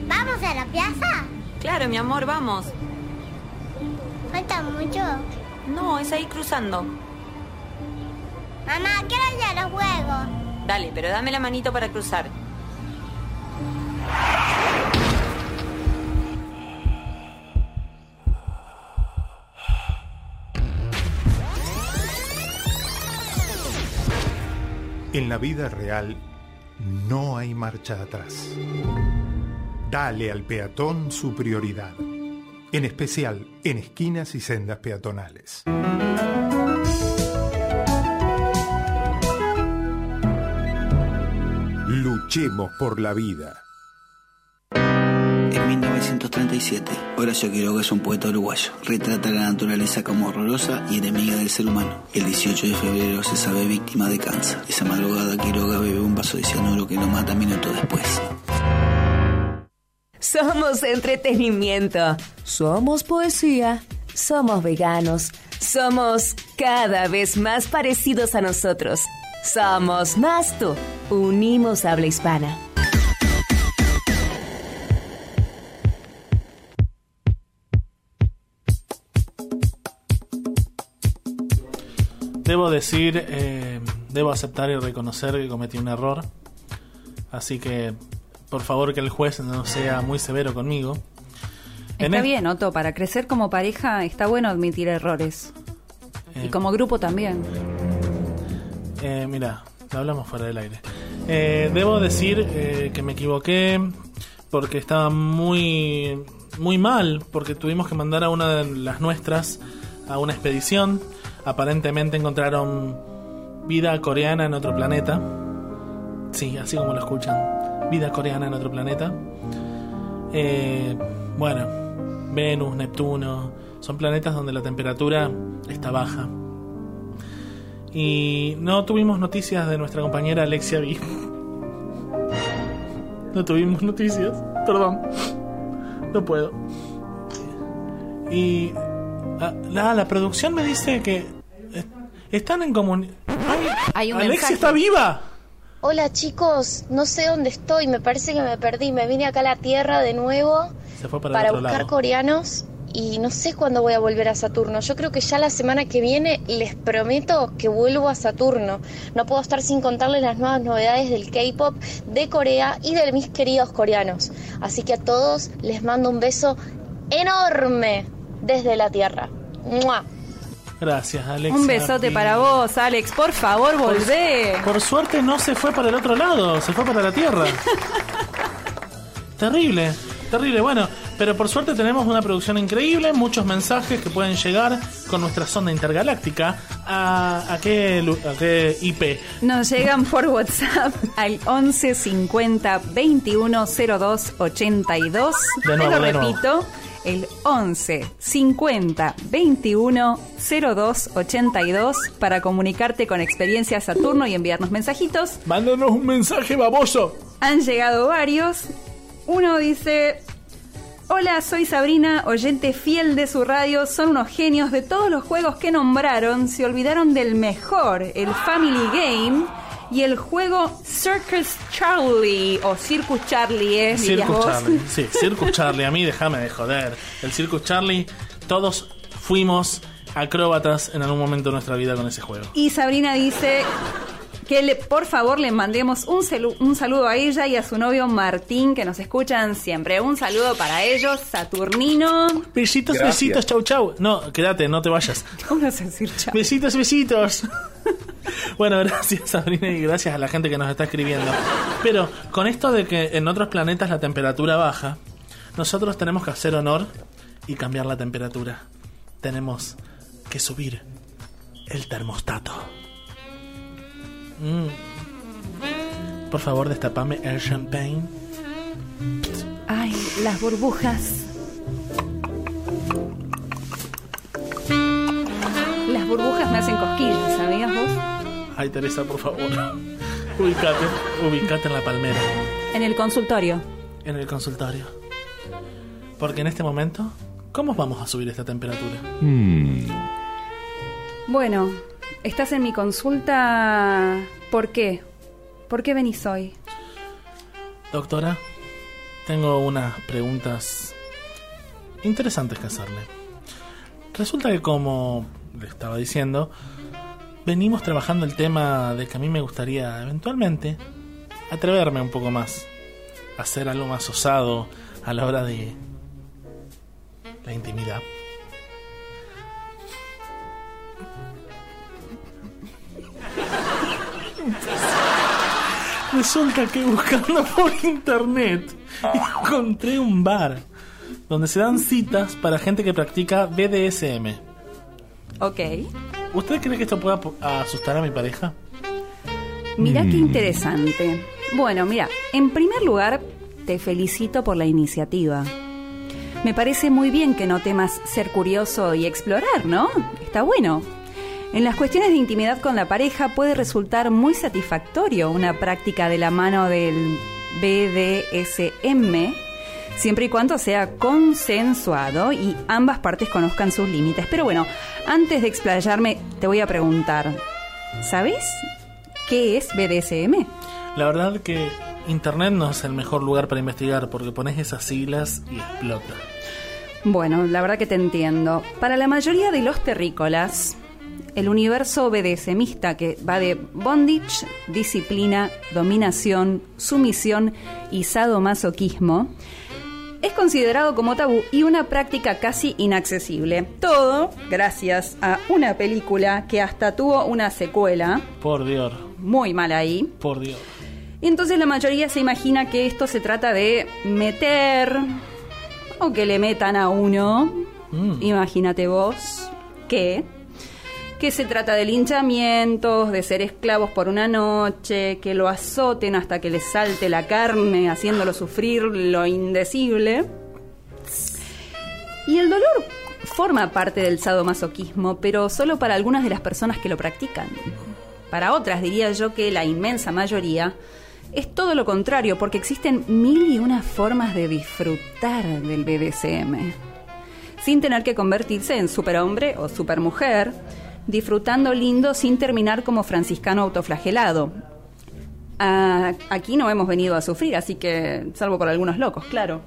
¿Vamos a la plaza? Claro, mi amor, vamos. ¿Falta mucho? No, es ahí cruzando. Mamá, quiero ir a los juegos. Dale, pero dame la manito para cruzar. En la vida real no hay marcha atrás. Dale al peatón su prioridad, en especial en esquinas y sendas peatonales. Luchemos por la vida. En 1937, Horacio Quiroga es un poeta uruguayo. Retrata la naturaleza como horrorosa y enemiga del ser humano. El 18 de febrero se sabe víctima de cáncer. Esa madrugada Quiroga bebe un vaso de cianuro que lo mata minutos después. Somos entretenimiento. Somos poesía. Somos veganos. Somos cada vez más parecidos a nosotros. Somos más tú. Unimos habla hispana. Debo decir, eh, debo aceptar y reconocer que cometí un error. Así que, por favor, que el juez no sea muy severo conmigo. En Está es- bien, Otto, para crecer como pareja está bueno admitir errores. Y Eh. como grupo también. Eh, mira, hablamos fuera del aire. Eh, debo decir que me equivoqué porque estaba muy, muy mal, porque tuvimos que mandar a una de las nuestras a una expedición. Aparentemente encontraron vida coreana en otro planeta. Sí, así como lo escuchan. Vida coreana en otro planeta. Eh, bueno, Venus, Neptuno, son planetas donde la temperatura está baja. Y no tuvimos noticias de nuestra compañera Alexia B. No tuvimos noticias, perdón. No puedo. Y ah, la, la producción me dice que están en comunión. Alexia mensaje. está viva. Hola chicos, no sé dónde estoy, me parece que me perdí, me vine acá a la Tierra de nuevo para, buscar lado. coreanos y no sé cuándo voy a volver a Saturno. Yo creo que ya la semana que viene les prometo que vuelvo a Saturno. No puedo estar sin contarles las nuevas novedades del K-pop de Corea y de mis queridos coreanos. Así que a todos les mando un beso enorme desde la Tierra. ¡Mua! Gracias, Alexia. Un besote para vos, Alex. Por favor, volvé. Por suerte no se fue para el otro lado, se fue para la Tierra. terrible, terrible. Bueno, pero por suerte tenemos una producción increíble, muchos mensajes que pueden llegar con nuestra sonda intergaláctica. ¿A, a, qué, lu- a qué IP? Nos llegan por WhatsApp al 11 50 21 02 82. De nuevo, Te lo de nuevo. El 11 50 21 02 82 para comunicarte con Experiencia Saturno y enviarnos mensajitos. Mándanos un mensaje baboso. Han llegado varios. Uno dice: Hola, soy Sabrina, oyente fiel de su radio. Son unos genios de todos los juegos que nombraron. Se olvidaron del mejor, el Family Game. Y el juego Circus Charlie o Circus Charlie, ¿eh? dirías Circus vos. Charlie. Sí, Circus Charlie. A mí déjame de joder. El Circus Charlie, todos fuimos acróbatas en algún momento de nuestra vida con ese juego. Y Sabrina dice que le, por favor le mandemos un, celu- un saludo a ella y a su novio Martín, que nos escuchan siempre. Un saludo para ellos, Saturnino. Besitos, Gracias. besitos, chau, chau. No, quédate, no te vayas. ¿Cómo vas a decir chao? Besitos, besitos. bueno, gracias Sabrina y gracias a la gente que nos está escribiendo. Pero con esto de que en otros planetas la temperatura baja, nosotros tenemos que hacer honor y cambiar la temperatura. Tenemos que subir el termostato. Mm. Por favor, destapame el champagne. Ay, las burbujas. Las burbujas me hacen cosquillas, ¿sabías vos? Ay, Teresa, por favor. Ubicate, ubicate en la palmera. En el consultorio. en el consultorio. Porque en este momento, ¿cómo vamos a subir esta temperatura? Bueno, estás en mi consulta. ¿Por qué? ¿Por qué venís hoy? Doctora, tengo unas preguntas interesantes que hacerle. Resulta que como le estaba diciendo, venimos trabajando el tema de que a mí me gustaría eventualmente atreverme un poco más, hacer algo más osado a la hora de la intimidad. Resulta que buscando por internet encontré un bar donde se dan citas para gente que practica BDSM. Ok. ¿Usted cree que esto pueda asustar a mi pareja? Mira qué Mm. interesante. Bueno, mira, en primer lugar, te felicito por la iniciativa. Me parece muy bien que no temas ser curioso y explorar, ¿no? Está bueno. En las cuestiones de intimidad con la pareja puede resultar muy satisfactorio una práctica de la mano del BDSM, siempre y cuando sea consensuado y ambas partes conozcan sus límites. Pero bueno, antes de explayarme, te voy a preguntar, ¿sabes qué es BDSM? La verdad que internet no es el mejor lugar para investigar porque pones esas siglas y explota. Bueno, la verdad que te entiendo. Para la mayoría de los terrícolas, el universo BDSMista que va de bondage, disciplina, dominación, sumisión y sadomasoquismo, es considerado como tabú y una práctica casi inaccesible. Todo gracias a una película que hasta tuvo una secuela, Por Dios, muy mal ahí. por Dios. Y entonces la mayoría se imagina que esto se trata de meter o que le metan a uno. Imagínate vos que que se trata de linchamientos, de ser esclavos por una noche, que lo azoten hasta que le salte la carne, haciéndolo sufrir lo indecible. Y el dolor forma parte del sadomasoquismo, pero solo para algunas de las personas que lo practican. Para otras diría yo que la inmensa mayoría es todo lo contrario, porque existen mil y una formas de disfrutar del BDSM, sin tener que convertirse en superhombre o supermujer, disfrutando lindo sin terminar como franciscano autoflagelado. Ah, aquí no hemos venido a sufrir, así que, salvo por algunos locos, claro.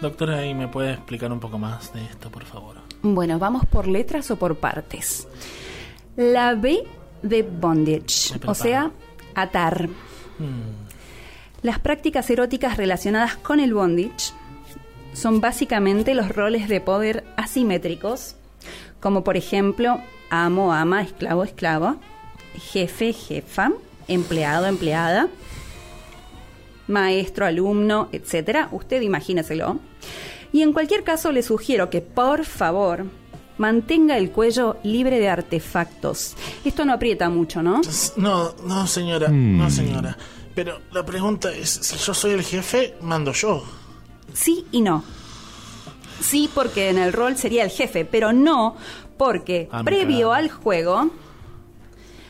Doctora, ¿y me puede explicar un poco más de esto, por favor? Bueno, vamos por letras o por partes. La B de bondage, o sea, atar. Las prácticas eróticas relacionadas con el bondage son básicamente los roles de poder asimétricos, como por ejemplo amo, ama, esclavo, esclava, jefe, jefa, empleado, empleada, maestro, alumno, etcétera. Usted imagíneselo. Y en cualquier caso le sugiero que por favor mantenga el cuello libre de artefactos. Esto no aprieta mucho, ¿no? No, no señora, no señora. Pero la pregunta es, si yo soy el jefe, mando yo. Sí y no. Sí, porque en el rol sería el jefe, pero no porque Ah, previo al juego,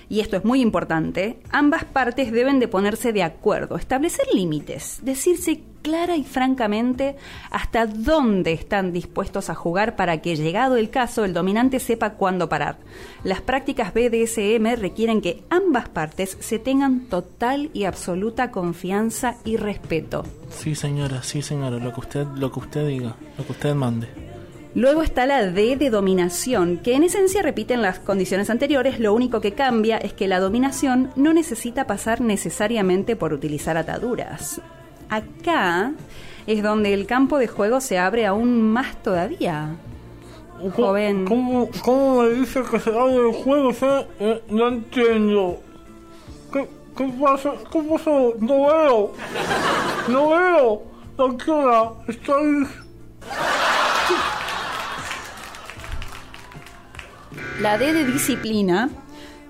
y esto es muy importante, ambas partes deben de ponerse de acuerdo, establecer límites, decirse clara y francamente hasta dónde están dispuestos a jugar para que llegado el caso el dominante sepa cuándo parar. Las prácticas BDSM requieren que ambas partes se tengan total y absoluta confianza y respeto. Sí, señora, sí, señora, lo que usted, lo que usted diga, lo que usted mande. Luego está la D de dominación, que en esencia repiten las condiciones anteriores, lo único que cambia es que la dominación no necesita pasar necesariamente por utilizar ataduras. Acá es donde el campo de juego se abre aún más todavía. Joven... ¿Cómo, cómo me dice que se abre el juego? Eh, no entiendo. ¿Qué, qué pasa? ¿Qué pasó? No veo. No veo. Doctora, estoy... La D de disciplina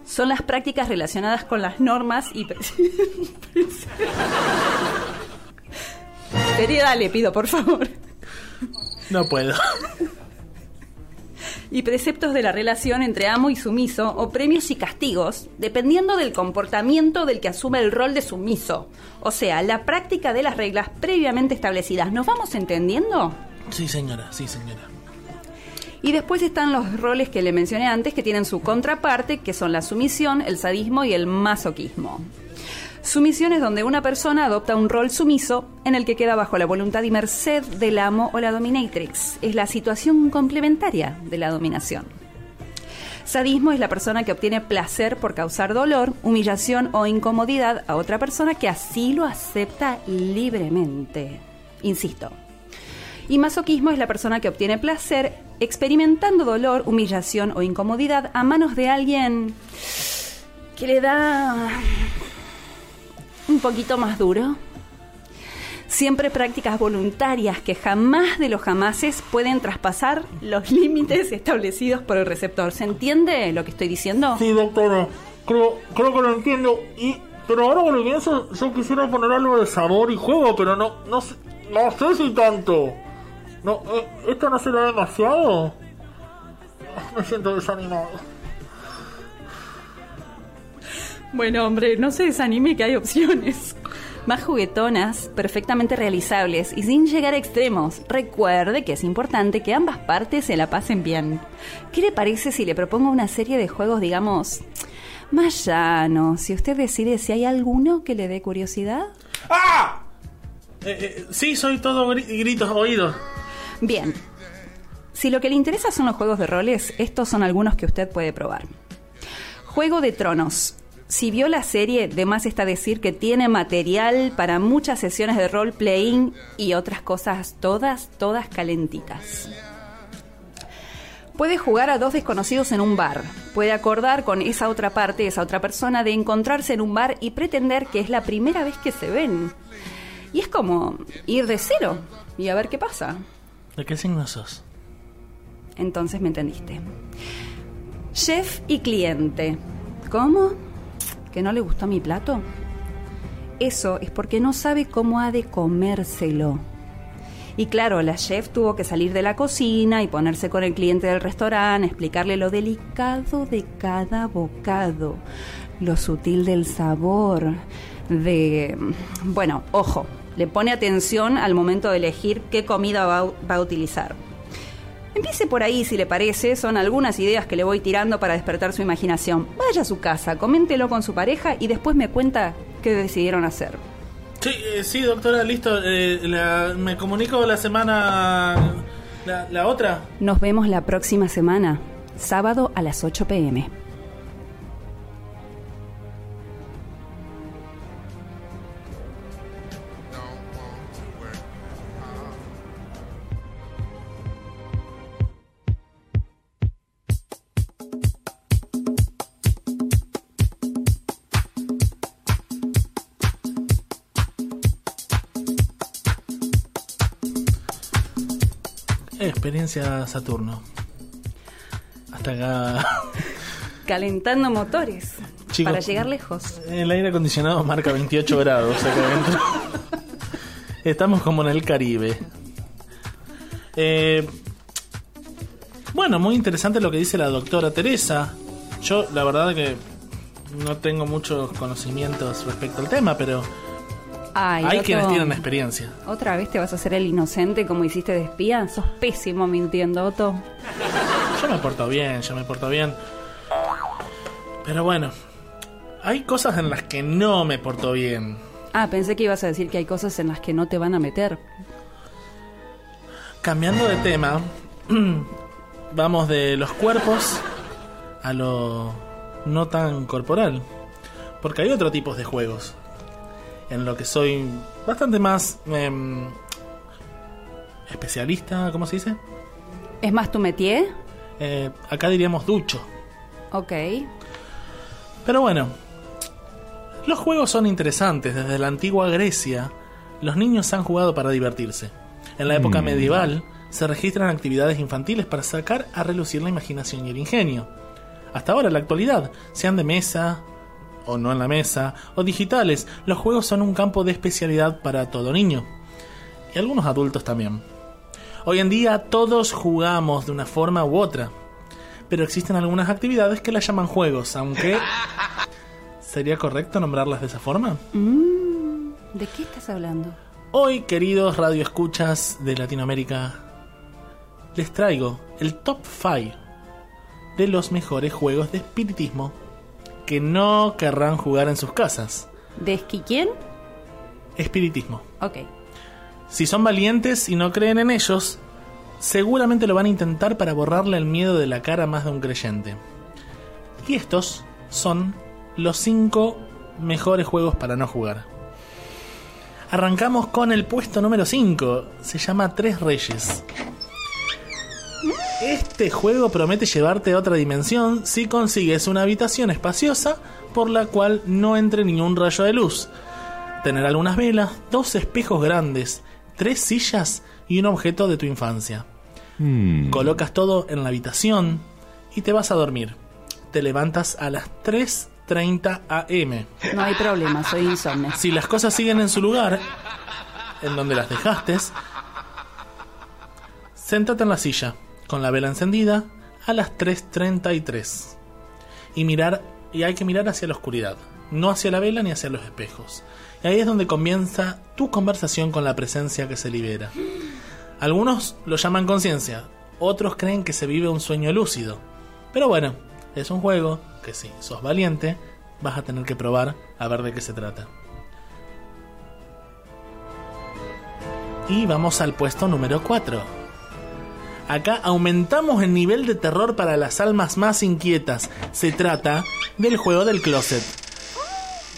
son las prácticas relacionadas con las normas y... Seriedad le pido, por favor. No puedo. y preceptos de la relación entre amo y sumiso o premios y castigos, dependiendo del comportamiento del que asume el rol de sumiso. O sea, la práctica de las reglas previamente establecidas. ¿Nos vamos entendiendo? Sí, señora, sí, señora. Y después están los roles que le mencioné antes, que tienen su contraparte, que son la sumisión, el sadismo y el masoquismo. Sumisión es donde una persona adopta un rol sumiso en el que queda bajo la voluntad y merced del amo o la dominatrix. Es la situación complementaria de la dominación. Sadismo es la persona que obtiene placer por causar dolor, humillación o incomodidad a otra persona que así lo acepta libremente. Insisto. Y masoquismo es la persona que obtiene placer experimentando dolor, humillación o incomodidad a manos de alguien que le da un poquito más duro. Siempre prácticas voluntarias que jamás de los jamases pueden traspasar los límites establecidos por el receptor. ¿Se entiende lo que estoy diciendo? Sí, doctora. Creo, creo que lo entiendo. Y, pero ahora que lo pienso, yo quisiera poner algo de sabor y juego, pero no, no, sé- no sé si tanto. No, eh, ¿Esto no será demasiado? Me siento desanimado. Bueno, hombre, no se desanime que hay opciones. Más juguetonas, perfectamente realizables y sin llegar a extremos. Recuerde que es importante que ambas partes se la pasen bien. ¿Qué le parece si le propongo una serie de juegos, digamos, más llanos? Si usted decide si hay alguno que le dé curiosidad. ¡Ah! Eh, eh, sí, soy todo gri- gritos oídos. Bien. Si lo que le interesa son los juegos de roles, estos son algunos que usted puede probar. Juego de Tronos. Si vio la serie, de más está decir que tiene material para muchas sesiones de role-playing y otras cosas todas, todas calentitas. Puede jugar a dos desconocidos en un bar. Puede acordar con esa otra parte, esa otra persona, de encontrarse en un bar y pretender que es la primera vez que se ven. Y es como ir de cero y a ver qué pasa. ¿De qué signo sos? Entonces me entendiste. Chef y cliente. ¿Cómo? ¿Que no le gustó mi plato? Eso es porque no sabe cómo ha de comérselo. Y claro, la chef tuvo que salir de la cocina y ponerse con el cliente del restaurante, explicarle lo delicado de cada bocado, lo sutil del sabor, de... Bueno, ojo, le pone atención al momento de elegir qué comida va, va a utilizar. Empiece por ahí si le parece, son algunas ideas que le voy tirando para despertar su imaginación. Vaya a su casa, coméntelo con su pareja y después me cuenta qué decidieron hacer. Sí, eh, sí, doctora, listo. Eh, la- me comunico la semana. La, la otra. Nos vemos la próxima semana, sábado a las 8 pm. Saturno. Hasta acá. Calentando motores Chicos, para llegar lejos. El aire acondicionado marca 28 grados acá adentro. Estamos como en el Caribe. Eh, bueno, muy interesante lo que dice la doctora Teresa. Yo, la verdad que no tengo muchos conocimientos respecto al tema, pero Ay, hay quienes tienen experiencia. ¿Otra vez te vas a hacer el inocente como hiciste de espía? Sos pésimo mintiendo, Otto. Yo me porto bien, yo me porto bien. Pero bueno, hay cosas en las que no me porto bien. Ah, pensé que ibas a decir que hay cosas en las que no te van a meter. Cambiando de tema, vamos de los cuerpos a lo no tan corporal. Porque hay otro tipo de juegos en lo que soy bastante más em, especialista, ¿cómo se dice? ¿Es más tu métier? Eh, acá diríamos ducho. Ok. Pero bueno, los juegos son interesantes. Desde la antigua Grecia, los niños han jugado para divertirse. En la época Mm. medieval, se registran actividades infantiles para sacar a relucir la imaginación y el ingenio. Hasta ahora, en la actualidad, sean de mesa, o no en la mesa, o digitales, los juegos son un campo de especialidad para todo niño. Y algunos adultos también. Hoy en día todos jugamos de una forma u otra. Pero existen algunas actividades que las llaman juegos, aunque... ¿Sería correcto nombrarlas de esa forma? Mm, ¿De qué estás hablando? Hoy, queridos radioescuchas de Latinoamérica, les traigo el top 5 de los mejores juegos de espiritismo que no querrán jugar en sus casas. ¿De esqui quién? Espiritismo. Ok. Si son valientes y no creen en ellos, seguramente lo van a intentar para borrarle el miedo de la cara a más de un creyente. Y estos son los 5 mejores juegos para no jugar. Arrancamos con el puesto número 5. Se llama Tres Reyes. Este juego promete llevarte a otra dimensión si consigues una habitación espaciosa por la cual no entre ningún rayo de luz. Tener algunas velas, dos espejos grandes, tres sillas y un objeto de tu infancia. Colocas todo en la habitación y te vas a dormir. Te levantas a las 3.30 am. No hay problema, soy insomne. Si las cosas siguen en su lugar, en donde las dejaste, séntate en la silla, con la vela encendida, a las 3.33. Y mirar, y hay que mirar hacia la oscuridad, no hacia la vela ni hacia los espejos. Y ahí es donde comienza tu conversación con la presencia que se libera. Algunos lo llaman conciencia, otros creen que se vive un sueño lúcido. Pero bueno, es un juego que si sos valiente, vas a tener que probar a ver de qué se trata. Y vamos al puesto número 4. Acá aumentamos el nivel de terror para las almas más inquietas. Se trata del juego del closet.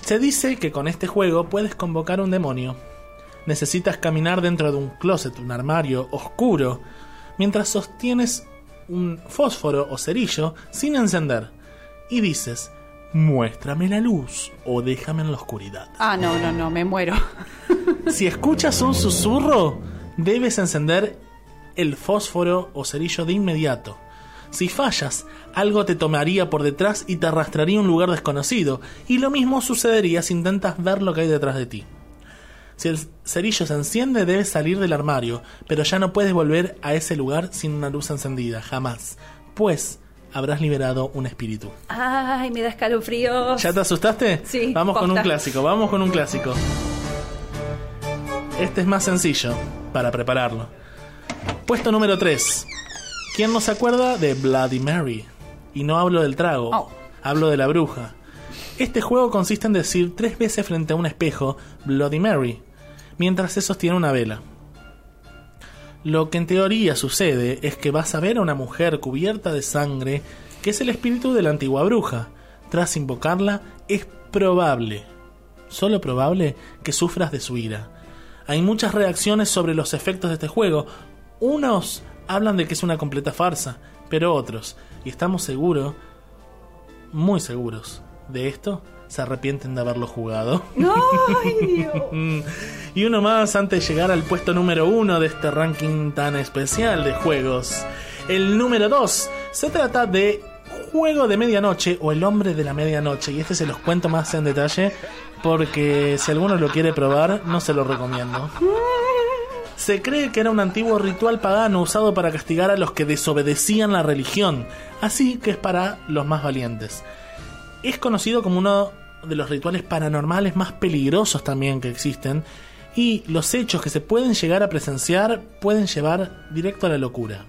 Se dice que con este juego puedes convocar un demonio. Necesitas caminar dentro de un closet, un armario oscuro, mientras sostienes un fósforo o cerillo sin encender. Y dices, muéstrame la luz o déjame en la oscuridad. Ah, no, no, no, me muero. Si escuchas un susurro, debes encender el fósforo o cerillo de inmediato. Si fallas, algo te tomaría por detrás y te arrastraría a un lugar desconocido, y lo mismo sucedería si intentas ver lo que hay detrás de ti. Si el cerillo se enciende, debes salir del armario, pero ya no puedes volver a ese lugar sin una luz encendida, jamás, pues habrás liberado un espíritu. Ay, me da escalofríos. ¿Ya te asustaste? Sí, Vamos con un clásico, vamos con un clásico. Este es más sencillo para prepararlo. Puesto número 3. ¿Quién no se acuerda de Bloody Mary? Y no hablo del trago, Oh. hablo de la bruja. Este juego consiste en decir tres veces frente a un espejo Bloody Mary, mientras se sostiene una vela. Lo que en teoría sucede es que vas a ver a una mujer cubierta de sangre que es el espíritu de la antigua bruja. Tras invocarla, es probable, solo probable, que sufras de su ira. Hay muchas reacciones sobre los efectos de este juego. Unos hablan de que es una completa farsa, pero otros, y estamos seguros, muy seguros de esto, se arrepienten de haberlo jugado. y uno más antes de llegar al puesto número uno de este ranking tan especial de juegos. El número 2 se trata de Juego de Medianoche o El Hombre de la Medianoche. Y este se los cuento más en detalle porque si alguno lo quiere probar, no se lo recomiendo. Se cree que era un antiguo ritual pagano usado para castigar a los que desobedecían la religión, así que es para los más valientes. Es conocido como uno de los rituales paranormales más peligrosos también que existen, y los hechos que se pueden llegar a presenciar pueden llevar directo a la locura.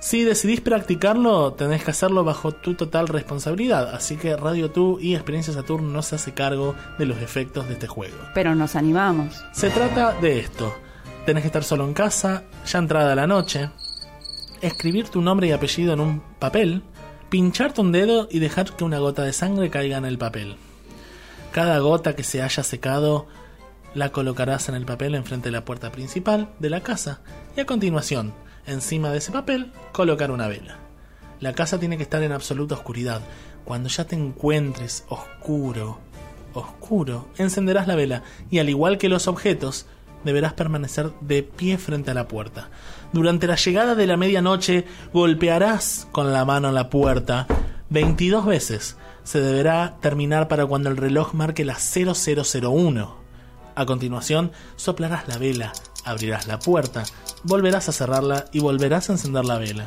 Si decidís practicarlo, tenés que hacerlo bajo tu total responsabilidad, así que Radio Tú y Experiencia Saturn no se hace cargo de los efectos de este juego. Pero nos animamos. Se trata de esto. Tenés que estar solo en casa, ya entrada la noche, escribir tu nombre y apellido en un papel, pincharte un dedo y dejar que una gota de sangre caiga en el papel. Cada gota que se haya secado la colocarás en el papel enfrente de la puerta principal de la casa y a continuación, encima de ese papel, colocar una vela. La casa tiene que estar en absoluta oscuridad. Cuando ya te encuentres oscuro, oscuro, encenderás la vela y al igual que los objetos, deberás permanecer de pie frente a la puerta. Durante la llegada de la medianoche golpearás con la mano la puerta 22 veces. Se deberá terminar para cuando el reloj marque las 0001. A continuación, soplarás la vela, abrirás la puerta, volverás a cerrarla y volverás a encender la vela.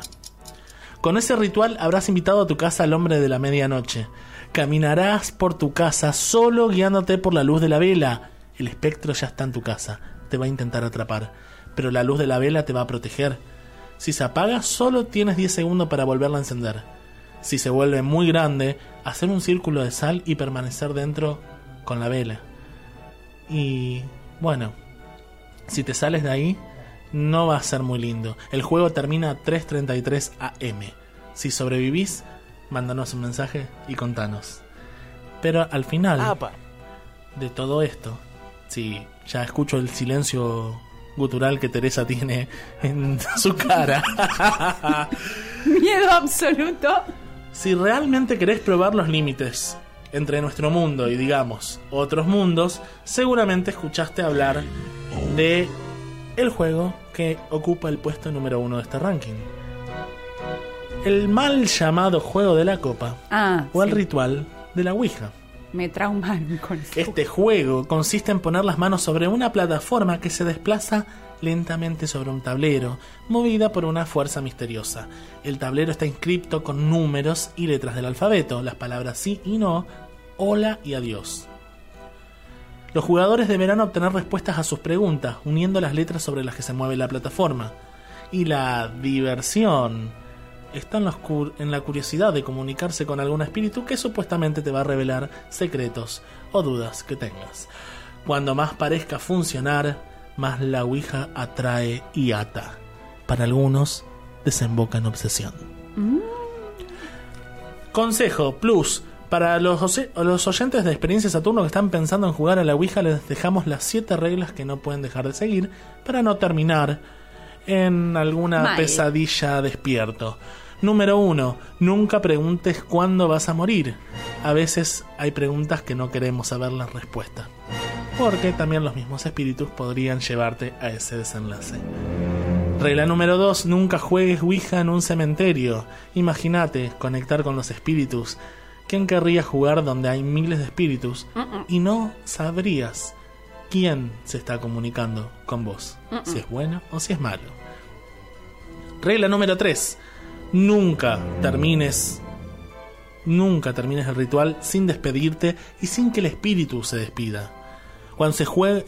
Con ese ritual habrás invitado a tu casa al hombre de la medianoche. Caminarás por tu casa solo guiándote por la luz de la vela. El espectro ya está en tu casa, te va a intentar atrapar, pero la luz de la vela te va a proteger. Si se apaga, solo tienes 10 segundos para volverla a encender. Si se vuelve muy grande, hacer un círculo de sal y permanecer dentro con la vela. Y bueno, si te sales de ahí, no va a ser muy lindo. El juego termina a 3.33 am. Si sobrevivís, mándanos un mensaje y contanos. Pero al final de todo esto, si ya escucho el silencio gutural que Teresa tiene en su cara. Miedo absoluto. Si realmente querés probar los límites entre nuestro mundo y digamos otros mundos, seguramente escuchaste hablar de el juego que ocupa el puesto número uno de este ranking. El mal llamado juego de la copa Ah, o el sí. ritual de la Ouija. Me traumaron con. Este juego consiste en poner las manos sobre una plataforma que se desplaza lentamente sobre un tablero, movida por una fuerza misteriosa. El tablero está inscripto con números y letras del alfabeto, las palabras sí y no, hola y adiós. Los jugadores deberán obtener respuestas a sus preguntas, uniendo las letras sobre las que se mueve la plataforma. Y la diversión está en en la curiosidad de comunicarse con algún espíritu que supuestamente te va a revelar secretos o dudas que tengas. Cuando más parezca funcionar, más la Ouija atrae y ata. Para algunos, desemboca en obsesión. Consejo Plus. Para los, oyentes de Experiencia Saturno que están pensando en jugar a la Ouija, les dejamos las 7 reglas que no pueden dejar de seguir para no terminar en alguna Mal. pesadilla despierto. Número 1. Nunca preguntes cuándo vas a morir. A veces hay preguntas que no queremos saber la respuesta. Porque también los mismos espíritus podrían llevarte a ese desenlace. Regla número 2. Nunca juegues Ouija en un cementerio. Imagínate conectar con los espíritus. ¿Quién querría jugar donde hay miles de espíritus y no sabrías quién se está comunicando con vos? Si es bueno o si es malo. Regla número 3. Nunca termines, nunca termines el ritual sin despedirte y sin que el espíritu se despida. Cuando se juega,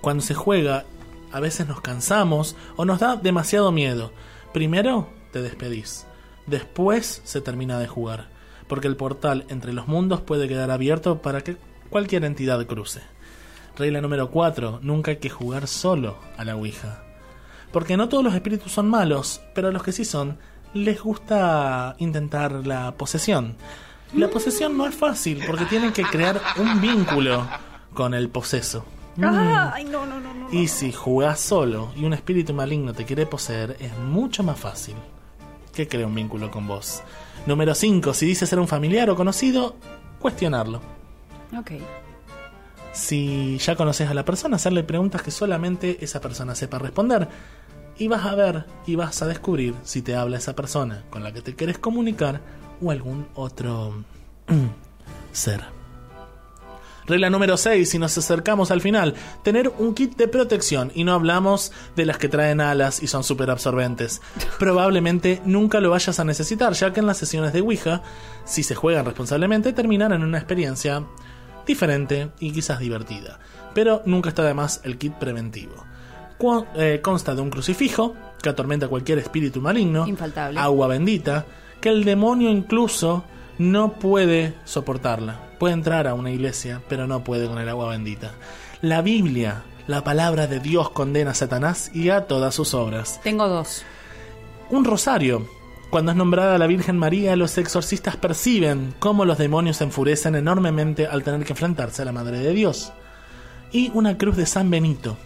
cuando se juega, a veces nos cansamos o nos da demasiado miedo. Primero te despedís, después se termina de jugar, porque el portal entre los mundos puede quedar abierto para que cualquier entidad cruce. Regla número 4. Nunca hay que jugar solo a la Ouija. Porque no todos los espíritus son malos, pero a los que sí son, les gusta intentar la posesión. La posesión no es fácil, porque tienen que crear un vínculo con el poseso. Ay, no, no, no, no. Y si jugás solo y un espíritu maligno te quiere poseer, es mucho más fácil que crea un vínculo con vos. Número 5. Si dice ser un familiar o conocido, cuestionarlo. Ok. Si ya conoces a la persona, hacerle preguntas que solamente esa persona sepa responder. Y vas a ver y vas a descubrir si te habla esa persona con la que te quieres comunicar o algún otro ser. Regla número 6, si nos acercamos al final, tener un kit de protección y no hablamos de las que traen alas y son súper absorbentes. Probablemente nunca lo vayas a necesitar, ya que en las sesiones de Ouija, si se juegan responsablemente, terminan en una experiencia diferente y quizás divertida. Pero nunca está de más el kit preventivo. Cu- eh, consta de un crucifijo que atormenta cualquier espíritu maligno, Infaltable. agua bendita, que el demonio incluso no puede soportarla. Puede entrar a una iglesia, pero no puede con el agua bendita. La Biblia, la palabra de Dios condena a Satanás y a todas sus obras. Tengo dos. Un rosario. Cuando es nombrada la Virgen María, los exorcistas perciben cómo los demonios se enfurecen enormemente al tener que enfrentarse a la Madre de Dios. Y una cruz de San Benito.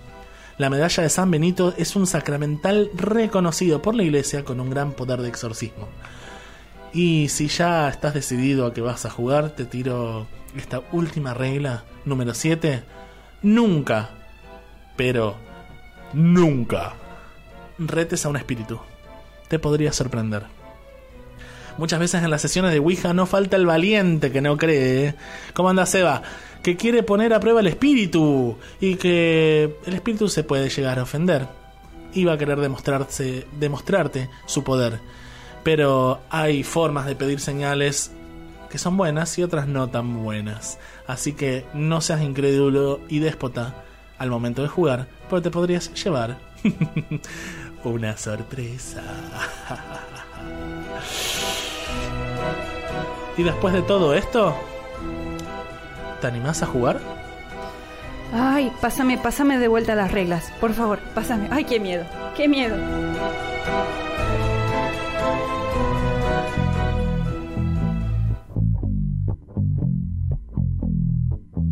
La medalla de San Benito es un sacramental reconocido por la Iglesia con un gran poder de exorcismo. Y si ya estás decidido a que vas a jugar, te tiro esta última regla, número 7. Nunca, pero nunca, retes a un espíritu. Te podría sorprender. Muchas veces en las sesiones de Ouija no falta el valiente que no cree. ¿Cómo anda Seba? Que quiere poner a prueba el espíritu y que el espíritu se puede llegar a ofender. Y va a querer demostrarse, demostrarte su poder. Pero hay formas de pedir señales que son buenas y otras no tan buenas. Así que no seas incrédulo y déspota al momento de jugar, porque te podrías llevar una sorpresa. y después de todo esto, ¿te animás a jugar? Ay, pásame, pásame de vuelta las reglas, por favor, pásame. Ay, qué miedo, qué miedo.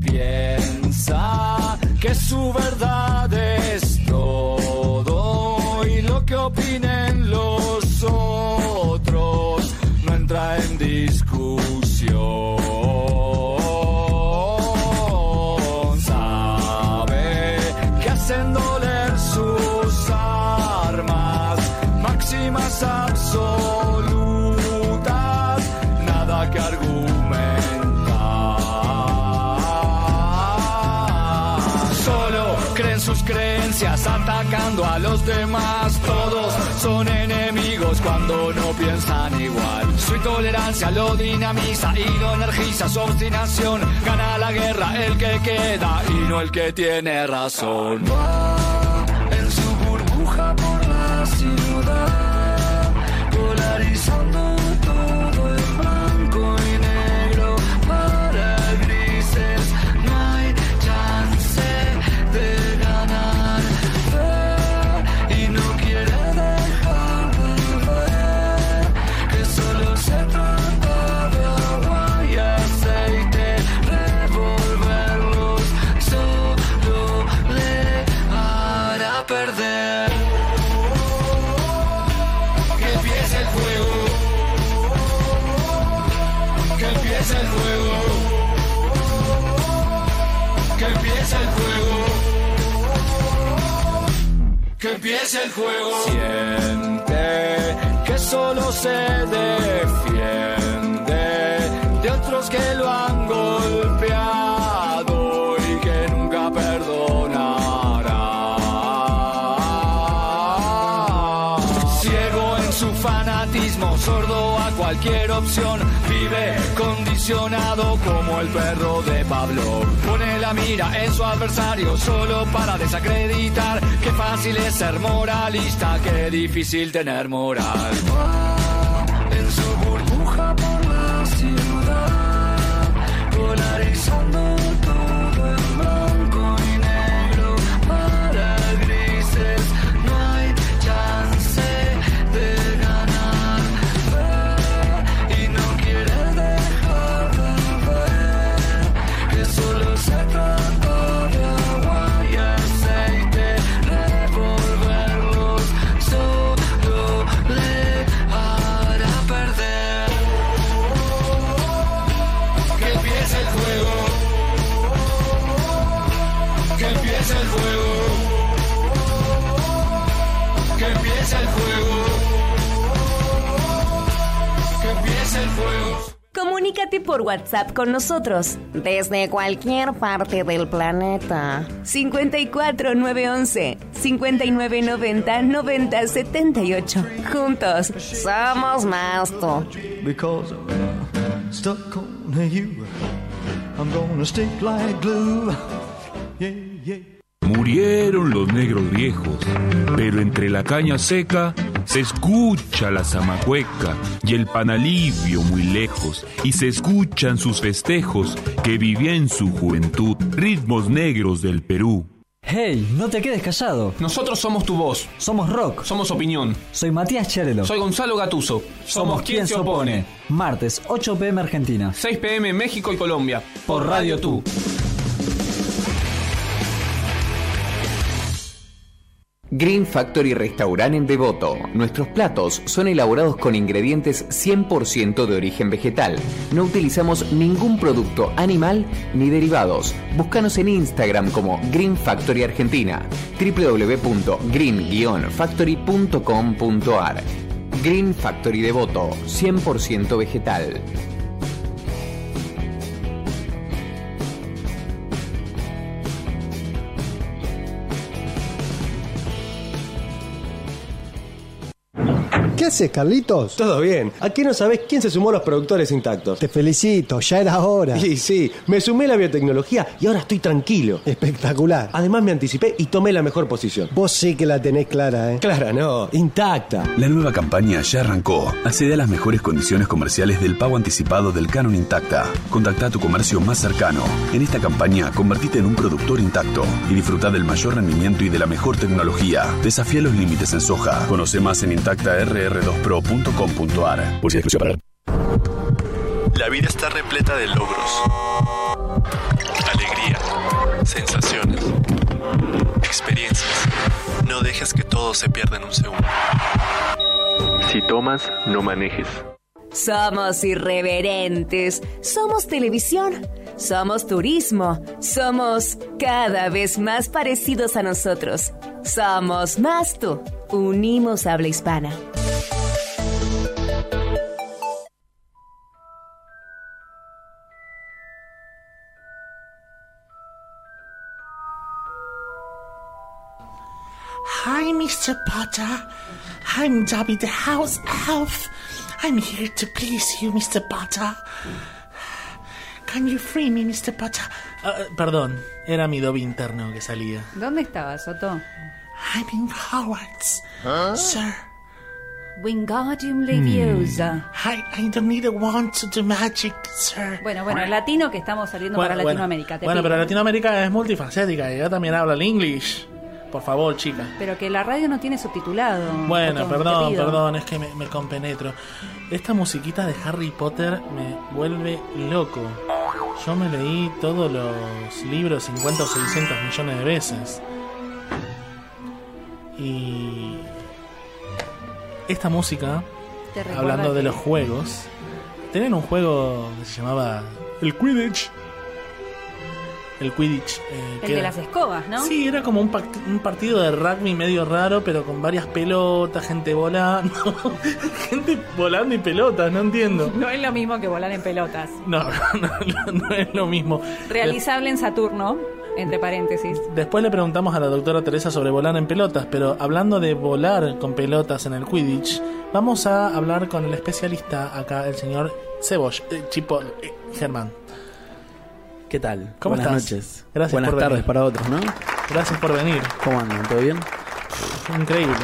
Piensa que su verdad los demás. Todos son enemigos cuando no piensan igual. Su intolerancia lo dinamiza y lo energiza. Su obstinación gana la guerra el que queda y no el que tiene razón. En su burbuja por la ciudad, Que empiece el juego. Siente que solo se defiende de otros que lo han golpeado cualquier opción, vive condicionado como el perro de Pablo. Pone la mira en su adversario solo para desacreditar. Qué fácil es ser moralista, qué difícil tener moral. Comunícate por WhatsApp con nosotros desde cualquier parte del planeta. 54 911 5990 9078. Juntos somos más tú. Because I'm stuck on you. I'm gonna stick like glue. Yeah, yeah. Murieron los negros viejos, pero entre la caña seca se escucha la zamacueca y el panalivio muy lejos, y se escuchan sus festejos que vivía en su juventud, ritmos negros del Perú. Hey, no te quedes callado. Nosotros somos tu voz. Somos rock. Somos opinión. Soy Matías Cherelo. Soy Gonzalo Gatuso. Somos quien se opone. Martes, 8 pm Argentina. 6 pm México y Colombia. Por Radio Tú. Green Factory Restaurant en Devoto. Nuestros platos son elaborados con ingredientes 100% de origen vegetal. No utilizamos ningún producto animal ni derivados. Búscanos en Instagram como Green Factory Argentina. www.green-factory.com.ar Green Factory Devoto. 100% vegetal. haces, Carlitos? Todo bien. Aquí no sabés quién se sumó a los productores intactos. Te felicito, ya era hora. Sí, sí. Me sumé a la biotecnología y ahora estoy tranquilo. Espectacular. Además me anticipé y tomé la mejor posición. Vos sí que la tenés clara, ¿eh? Clara, no. Intacta. La nueva campaña ya arrancó. Accede a las mejores condiciones comerciales del pago anticipado del canon intacta. Contacta a tu comercio más cercano. En esta campaña, convertite en un productor intacto y disfruta del mayor rendimiento y de la mejor tecnología. Desafía los límites en soja. Conoce más en intacta.rr dospro.com.ar. La vida está repleta de logros, alegría, sensaciones, experiencias. No dejes que todo se pierda en un segundo. Si tomas, no manejes. Somos irreverentes, somos televisión, somos turismo, somos cada vez más parecidos a nosotros. Somos más tú. Unimos habla hispana. Mr. Potter. I'm Dobby the House Elf. I'm here to please you, Mr. Potter. Can you free me, Mr. Potter? Ah, perdón, era mi Dobby interno que salía. ¿Dónde estabas, Soto? I'm in Hogwarts, sir. Wingardium Leviosa. I, I don't need a wand to do magic, sir. Bueno, bueno, el latino que estamos saliendo para Latinoamérica. te Bueno, pido. pero Latinoamérica es multifacética y ella también habla el English. Por favor, chica. Pero que la radio no tiene subtitulado. Bueno, perdón, perdón, es que me, me compenetro. Esta musiquita de Harry Potter me vuelve loco. Yo me leí todos los libros 50 o 600 millones de veces. Y esta música, hablando de los juegos, tenían un juego que se llamaba el Quidditch. El Quidditch. eh, El que de era- las escobas, ¿no? Sí, era como un, partido de rugby medio raro, pero con varias pelotas, gente volando. gente volando y pelotas, no entiendo. No es lo mismo que volar en pelotas. No, no, no, no es lo mismo. Realizable en Saturno, entre paréntesis. Después le preguntamos a la doctora Teresa sobre volar en pelotas, pero hablando de volar con pelotas en el Quidditch, Vamos a hablar con el especialista acá, el señor Cebosh, eh, Chipo, eh, Germán. ¿Qué tal? ¿Cómo Buenas estás? noches. Gracias Buenas por tardes venir. para otros, ¿no? Gracias por venir. ¿Cómo andan? ¿Todo bien? Increíble.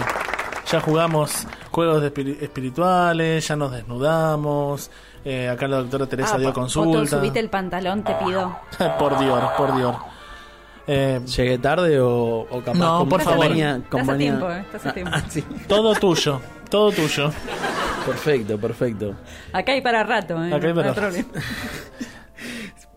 Ya jugamos juegos de espiri- espirituales, ya nos desnudamos. eh, acá la doctora Teresa Ah, dio Otto, consulta. subite el pantalón, te pido. por Dios, por Dios. Eh, ¿Llegué tarde o, o capaz No, con- por favor. Estás a tiempo, eh, estás a tiempo. Ah, sí. todo tuyo, todo tuyo. Perfecto, perfecto. Acá hay para rato, ¿eh? Acá hay para No rato.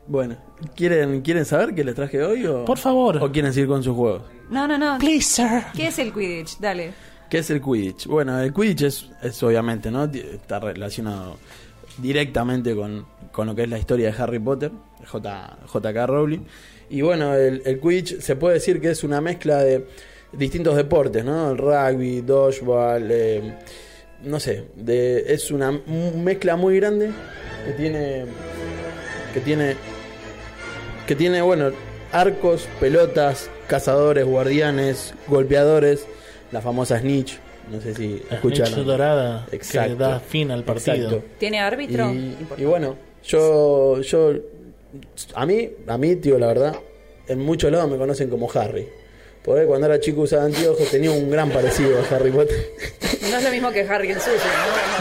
Bueno, ¿quieren, ¿quieren saber qué les traje hoy? O, Por favor. ¿O quieren seguir con sus juegos? No, no, no. Please, sir. ¿Qué es el Quidditch? Dale. ¿Qué es el Quidditch? Bueno, el Quidditch es, es obviamente, ¿no? Está relacionado directamente con, con lo que es la historia de Harry Potter, J, JK Rowling. Y bueno, el, el Quidditch se puede decir que es una mezcla de distintos deportes, ¿no? El rugby, dodgeball, eh, no sé, de, es una mezcla muy grande que tiene que tiene que tiene, bueno, arcos, pelotas, cazadores, guardianes, golpeadores, la famosa snitch, no sé si La escucharon. snitch dorada que Exacto. da fin al partido. Exacto. ¿Tiene árbitro? Y, y bueno, yo, yo, a mí, a mí, tío, la verdad, en muchos lados me conocen como Harry. Porque cuando era chico usaba anteojos, tenía un gran parecido a Harry Potter. No es lo mismo que Harry el suyo,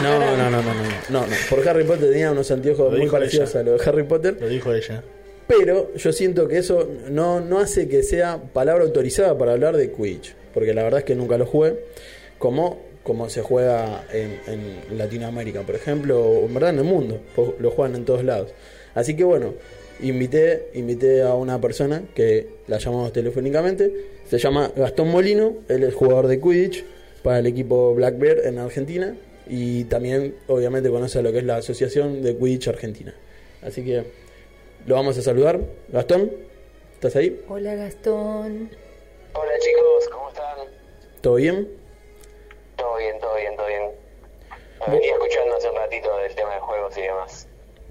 ¿no? No, no, no, no, no, no, no. Por Harry Potter tenía unos anteojos Lo muy parecidos ella. a los de Harry Potter. Lo dijo ella. Pero yo siento que eso no, no hace que sea palabra autorizada para hablar de Quidditch. Porque la verdad es que nunca lo jugué. Como, como se juega en, Latinoamérica, por ejemplo, o en verdad en el mundo. Lo juegan en todos lados. Así que bueno, invité, invité a una persona que la llamamos telefónicamente. Se llama Gastón Molino. Él es jugador de Quidditch para el equipo Black Bear en Argentina. Y también, obviamente, conoce lo que es la Asociación de Quidditch Argentina. Así que lo vamos a saludar. Gastón, ¿estás ahí? Hola, Gastón. Hola chicos, ¿cómo están? ¿Todo bien? Todo bien, todo bien, todo bien. Me venía escuchando hace un ratito del tema de juegos y demás.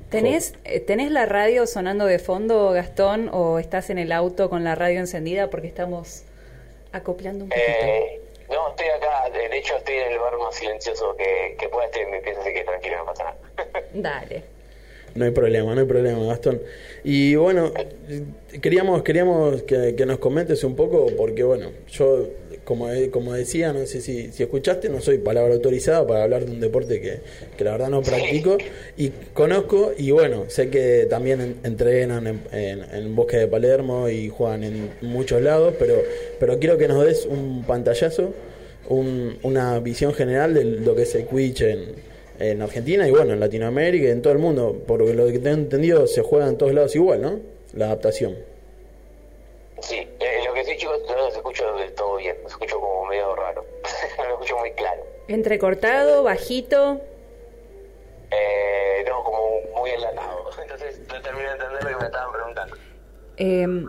¿Tenés, eh, ¿Tenés la radio sonando de fondo, Gastón, o estás en el auto con la radio encendida porque estamos acoplando un poquito? Eh, no, estoy acá, de hecho estoy en el lugar más silencioso que, que pueda estar en mi pieza, así que tranquilo, no pasa nada. Dale. No hay problema, no hay problema, Gastón. Y bueno, queríamos, queríamos que, que nos comentes un poco, porque bueno, yo, como, como decía, no sé si, si escuchaste, no soy palabra autorizada para hablar de un deporte que, que la verdad no practico y conozco, y bueno, sé que también en- entrenan en, en, Bosque de Palermo y juegan en muchos lados, pero, pero quiero que nos des un pantallazo, un- una visión general de lo que es el Quidditch en, en Argentina y bueno, en Latinoamérica y en todo el mundo. Por lo que tengo entendido, se juega en todos lados igual, ¿no? La adaptación. Sí, eh, lo que sí chicos, no los escucho del todo bien, los escucho como medio raro, no lo escucho muy claro. Entrecortado, bajito. Eh, no, como muy enlatado, entonces no termino de entender lo que me estaban preguntando. Eh,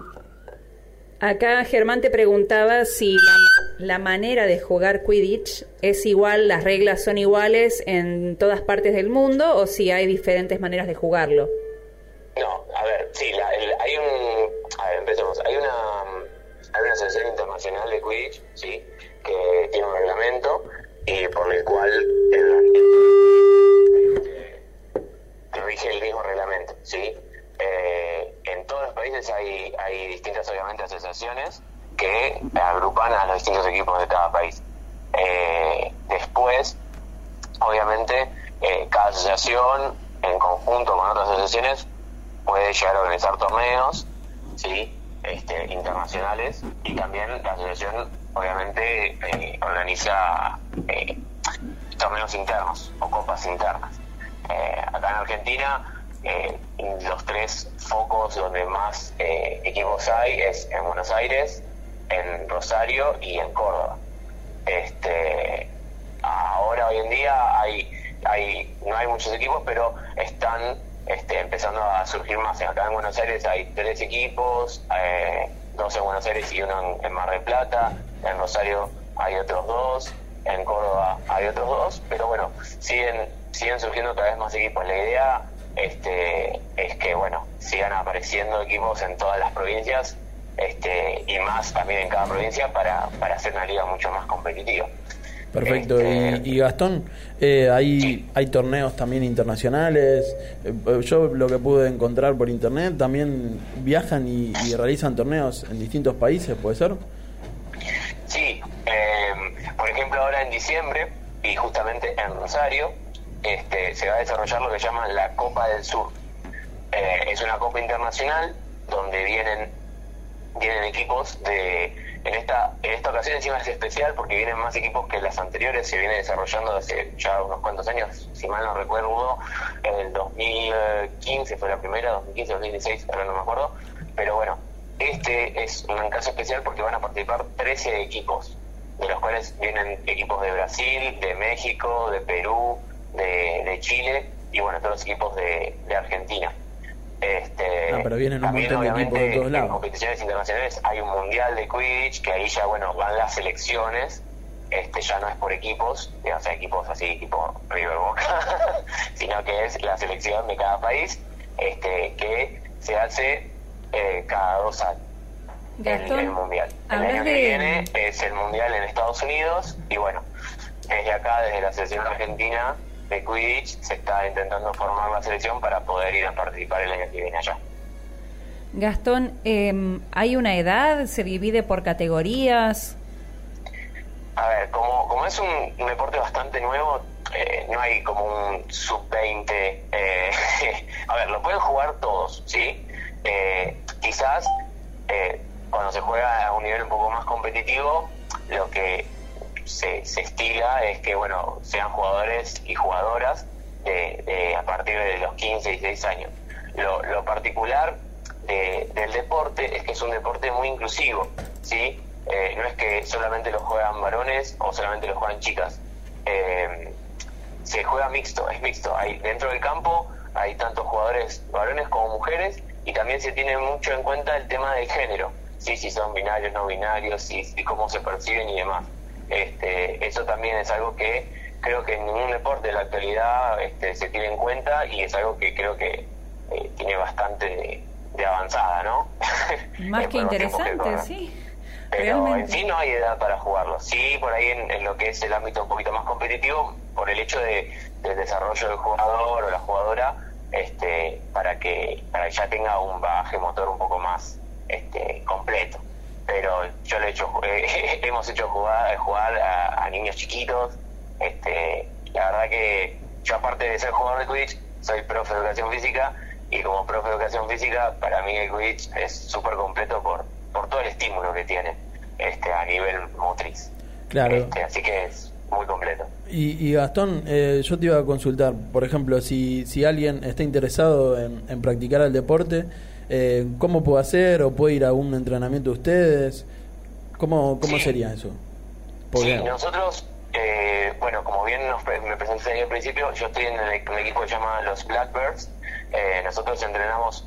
acá Germán te preguntaba si la, la manera de jugar Quidditch es igual, las reglas son iguales en todas partes del mundo o si hay diferentes maneras de jugarlo. No, a ver, sí, la- hay un... A ver, empecemos. Hay una, hay una asociación internacional de Quidditch, ¿sí? Que tiene un reglamento y por el cual rige el mismo reglamento, ¿sí? Eh, en todos los países hay, hay distintas, obviamente, asociaciones que agrupan a los distintos equipos de cada país. Eh, después, obviamente, eh, cada asociación, en conjunto con otras asociaciones, puede llegar a organizar torneos, ¿sí? Este, internacionales y también la asociación obviamente eh, organiza eh, torneos internos o copas internas. Acá en Argentina los tres focos donde más equipos hay es en Buenos Aires, en Rosario y en Córdoba. Este, ahora hoy en día hay, hay no hay muchos equipos, pero están este, empezando a surgir más. Acá en Buenos Aires hay tres equipos, eh, dos en Buenos Aires y uno en, en Mar del Plata. En Rosario hay otros dos, en Córdoba hay otros dos, pero bueno, siguen siguen surgiendo cada vez más equipos. La idea este, es que bueno sigan apareciendo equipos en todas las provincias este, y más también en cada provincia para, para hacer una liga mucho más competitiva. Perfecto. Este, Y, y Gastón, eh, hay, hay torneos también internacionales. Eh, Yo lo que pude encontrar por internet, también viajan y, y realizan torneos en distintos países, ¿puede ser? Sí, eh, por ejemplo ahora en diciembre y justamente en Rosario este, se va a desarrollar lo que llaman la Copa del Sur. Eh, es una copa internacional donde vienen vienen equipos de en esta en esta ocasión encima es especial porque vienen más equipos que las anteriores se viene desarrollando hace ya unos cuantos años si mal no recuerdo en el 2015 fue la primera 2015 2016 ahora no me acuerdo. Pero bueno este es un caso especial porque van a participar 13 equipos de los cuales vienen equipos de Brasil de México de Perú de, de Chile y bueno todos los equipos de, de Argentina este, Ah, pero vienen un también, montón de equipos de obviamente, todos En lados. competiciones internacionales hay un mundial de Quidditch que ahí ya, bueno, van las selecciones. Este, ya no es por equipos, o sea, equipos así, tipo River Boca, sino que es la selección de cada país este, que se hace eh, cada dos años. El, Gastón, el mundial. El año que de- viene es el mundial en Estados Unidos y bueno, desde acá, desde la selección argentina de Quidditch, se está intentando formar la selección para poder ir a participar el año que viene allá. Gastón, eh, ¿hay una edad? ¿Se divide por categorías? A ver, como, como es un, un deporte bastante nuevo, eh, no hay como un sub-20. eh, a ver, lo pueden jugar todos, ¿sí? Eh, quizás eh, cuando se juega a un nivel un poco más competitivo, lo que se, se estila es que, bueno, sean jugadores y jugadoras de, a partir de los 15, 16 años. Lo, lo particular de- del deporte es que es un deporte muy inclusivo, ¿sí? Eh, no es que solamente lo juegan varones o solamente lo juegan chicas. Eh, se juega mixto, es mixto. Hay, dentro del campo hay tanto jugadores varones como mujeres y también se tiene mucho en cuenta el tema del género, ¿sí? si son binarios, no binarios, si cómo se perciben y demás. Este, eso también es algo que creo que en ningún deporte de la actualidad este, se tiene en cuenta y es algo que creo que eh, tiene bastante de, de avanzada, ¿no? Más que interesante, sí. Pero en sí no hay edad para jugarlo. Sí, por ahí en, en lo que es el ámbito un poquito más competitivo, por el hecho de, del desarrollo del jugador o la jugadora, este, para que para que ya tenga un bagaje motor un poco más este, completo. Pero yo le he hecho, eh, hemos hecho jugar, jugar a, a niños chiquitos. Este, la verdad que yo aparte de ser jugador de Quidditch, soy profe de educación física y como profe de educación física, para mí el Quidditch es súper completo por, por todo el estímulo que tiene este, a nivel motriz. Claro. Este, así que es muy completo. Y, y Gastón, eh, yo te iba a consultar, por ejemplo, si, si alguien está interesado en, en practicar el deporte, eh, ¿cómo puede hacer? ¿O puede ir a un entrenamiento de ustedes? ¿Cómo, cómo sería eso? Sí, nosotros, eh, bueno, como bien nos pre- me presenté ahí al principio, yo estoy en el, un equipo que se llama los Blackbirds. Eh, nosotros entrenamos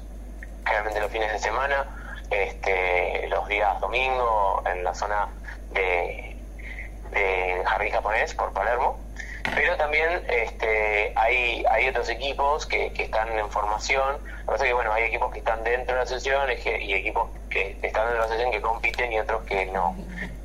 generalmente los fines de semana, este, los días domingo en la zona de, de jardín japonés por Palermo. Pero también este, hay, hay otros equipos que, que están en formación. Lo que pasa es que bueno, hay equipos que están dentro de la asociación y, equipos que están dentro de la asociación que compiten y otros que no.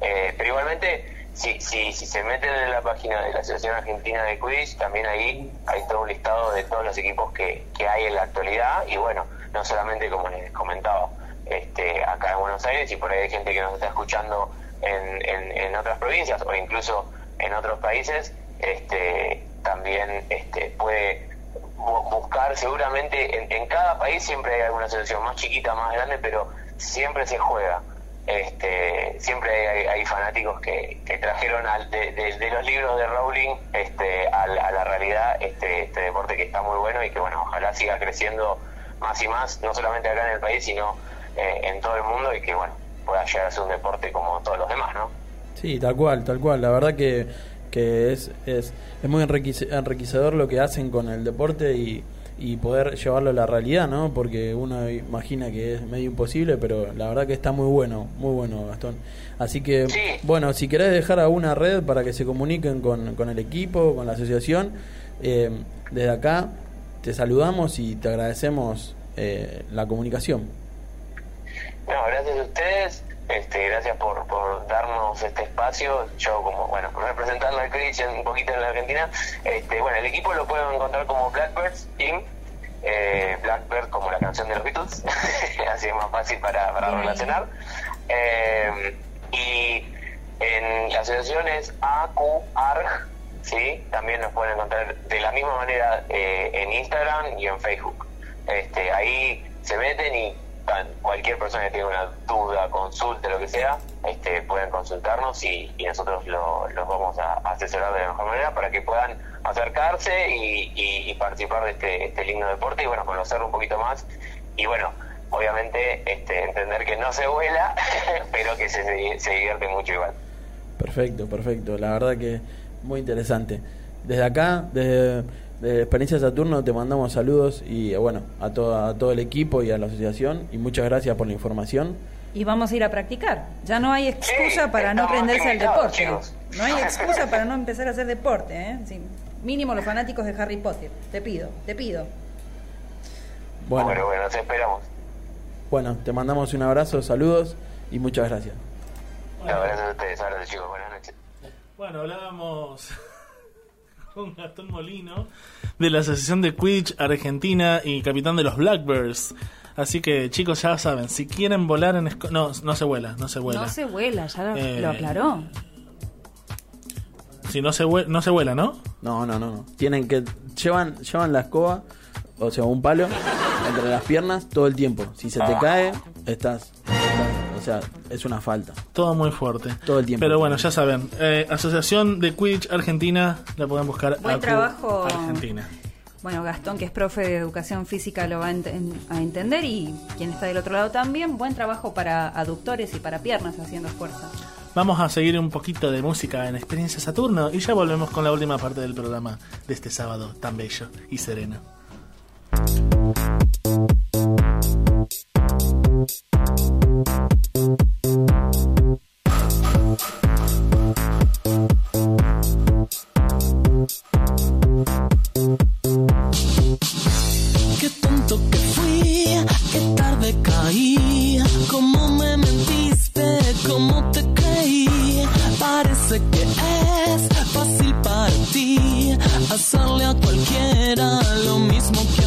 Eh, pero igualmente, si, si, si se meten en la página de la Asociación Argentina de Quidditch, también ahí hay todo un listado de todos los equipos que, que hay en la actualidad. Y bueno, no solamente como les comentaba, este, acá en Buenos Aires y por ahí hay gente que nos está escuchando en, en otras provincias o incluso en otros países, este, también este, puede bu- buscar seguramente en, en cada país siempre hay alguna selección más chiquita, más grande, pero siempre se juega. Este, siempre hay, fanáticos que, que trajeron al, de, de- los libros de Rowling este, a, a la realidad este, este deporte que está muy bueno y que bueno ojalá siga creciendo más y más, no solamente acá en el país, sino eh, en todo el mundo y que bueno pueda llegar a ser un deporte como todos los demás, ¿no? Sí, tal cual, tal cual. La verdad que, que es, es, es muy enriquece- enriquecedor lo que hacen con el deporte y, y poder llevarlo a la realidad, ¿no? Porque uno imagina que es medio imposible, pero la verdad que está muy bueno, muy bueno, Gastón. Así que, bueno, si querés dejar a una red para que se comuniquen con, con el equipo, con la asociación, eh, desde acá te saludamos y te agradecemos eh, la comunicación. No, gracias a ustedes. Este, gracias por, por darnos este espacio. Yo como, bueno, representando al Quidditch un poquito en la Argentina. Este, bueno, el equipo lo pueden encontrar como Blackbirds Team. Eh, Blackbird como la canción de los Beatles, así es más fácil para, para relacionar. Eh, y en la asociación es AQARG, ¿sí? También nos pueden encontrar de la misma manera eh, en Instagram y en Facebook. Este, ahí se meten y cualquier persona que tenga una duda, consulta, lo que sea, este, pueden consultarnos y, nosotros lo- los vamos a asesorar de la mejor manera para que puedan acercarse y, participar de este, este lindo deporte y bueno, conocerlo un poquito más y bueno, obviamente este, entender que no se vuela, pero que se, se divierte mucho igual. Perfecto, perfecto. La verdad que muy interesante. Desde acá, desde, desde Experiencia Saturno, te mandamos saludos y eh, bueno, a, todo, a todo el equipo y a la asociación. Y muchas gracias por la información. Y vamos a ir a practicar. Ya no hay excusa Sí, para no prenderse al deporte. chicos. No hay excusa para no empezar a hacer deporte. ¿eh? Sí, mínimo los fanáticos de Harry Potter. Te pido, te pido. Bueno, Bueno, bueno, nos esperamos. bueno, te mandamos un abrazo, saludos y muchas gracias. No, gracias a ustedes, abrazo chicos, buenas noches. Bueno, hablábamos con Gastón Molino de la Asociación de Quidditch Argentina y capitán de los Blackbirds. Así que chicos ya saben, si quieren volar en esco- no no se vuela, no se vuela. No se vuela, ya lo, Eh, lo aclaró. Si no se vuela, no se vuela, ¿no? No, no, no, no. Tienen que llevan llevan la escoba, o sea, un palo entre las piernas todo el tiempo. Si se te cae, estás, sea, es una falta. Todo muy fuerte. Todo el tiempo. Pero bueno, ya saben, eh, Asociación de Quidditch Argentina, la pueden buscar Buen trabajo. Argentina. Bueno, Gastón, que es profe de educación física, lo va a entender y quien está del otro lado también. Buen trabajo para aductores y para piernas haciendo fuerza. Vamos a seguir un poquito de música en Experiencia Saturno y ya volvemos con la última parte del programa de este sábado tan bello y sereno. Hacerle a cualquiera lo mismo que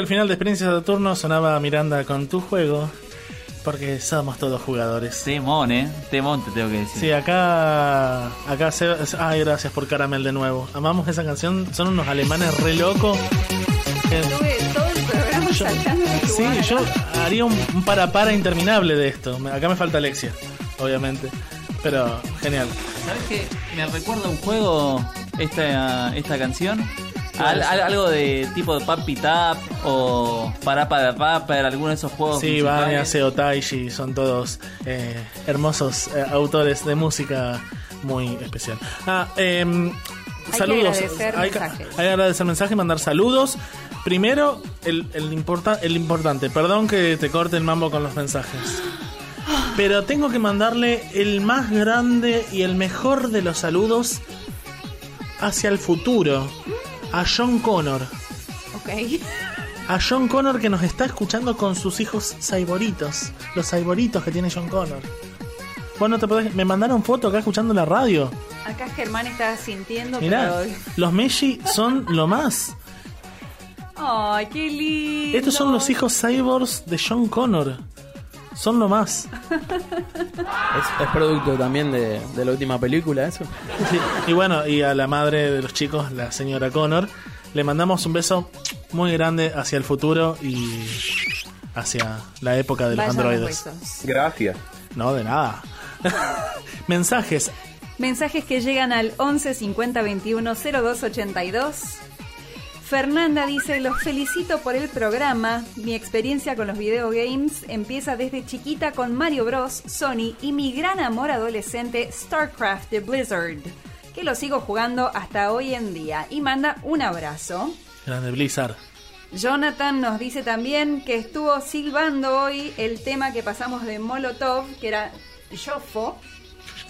el final de Experiencias de Turno sonaba Miranda con tu juego. Porque somos todos jugadores. Temón, eh. Temón, te tengo que decir. Sí, acá. Acá se. Ay, gracias por Caramel de nuevo. Amamos esa canción. Son unos alemanes re locos. Eh, Estuve todo el programa saltando de Sí, lugar. yo haría un, un para para interminable de esto. Acá me falta Alexia, obviamente. Pero genial. ¿Sabes qué? Me recuerda un juego esta, esta canción. Algo de tipo de Pump It Up o Parapa de Rapper, alguno de esos juegos. Sí, musicales. Vania, Seo Taishi, son todos eh, hermosos eh, autores de música muy especial. Ah, em, que saludos. agradecer hay, que- mensajes. hay que agradecer mensajes, mandar saludos. Primero, el, el, importa, el importante. Perdón que te corte el mambo con los mensajes. Pero tengo que mandarle el más grande y el mejor de los saludos hacia el futuro. A John Connor. Ok. A John Connor que nos está escuchando con sus hijos saiboritos. Los saiboritos que tiene John Connor. Bueno, te podés- me mandaron foto acá escuchando la radio. Acá Germán está sintiendo, Mirá, pero. los Meshi son lo más. Ay, qué lindo. Estos son los hijos cyborgs de John Connor. Son lo más. Es, es producto también de, de la última película, eso. Sí, Y bueno, y a la madre de los chicos, la señora Connor, le mandamos un beso muy grande hacia el futuro y hacia la época de los androides. Gracias. No, de nada. Mensajes. Mensajes que llegan al 11 50 21 02 82. Fernanda dice, los felicito por el programa. Mi experiencia con los videogames empieza desde chiquita con Mario Bros, Sony y mi gran amor adolescente StarCraft de Blizzard, que lo sigo jugando hasta hoy en día. Y manda un abrazo. Grande Blizzard. Jonathan nos dice también que estuvo silbando hoy el tema que pasamos de Molotov, que era Yofo,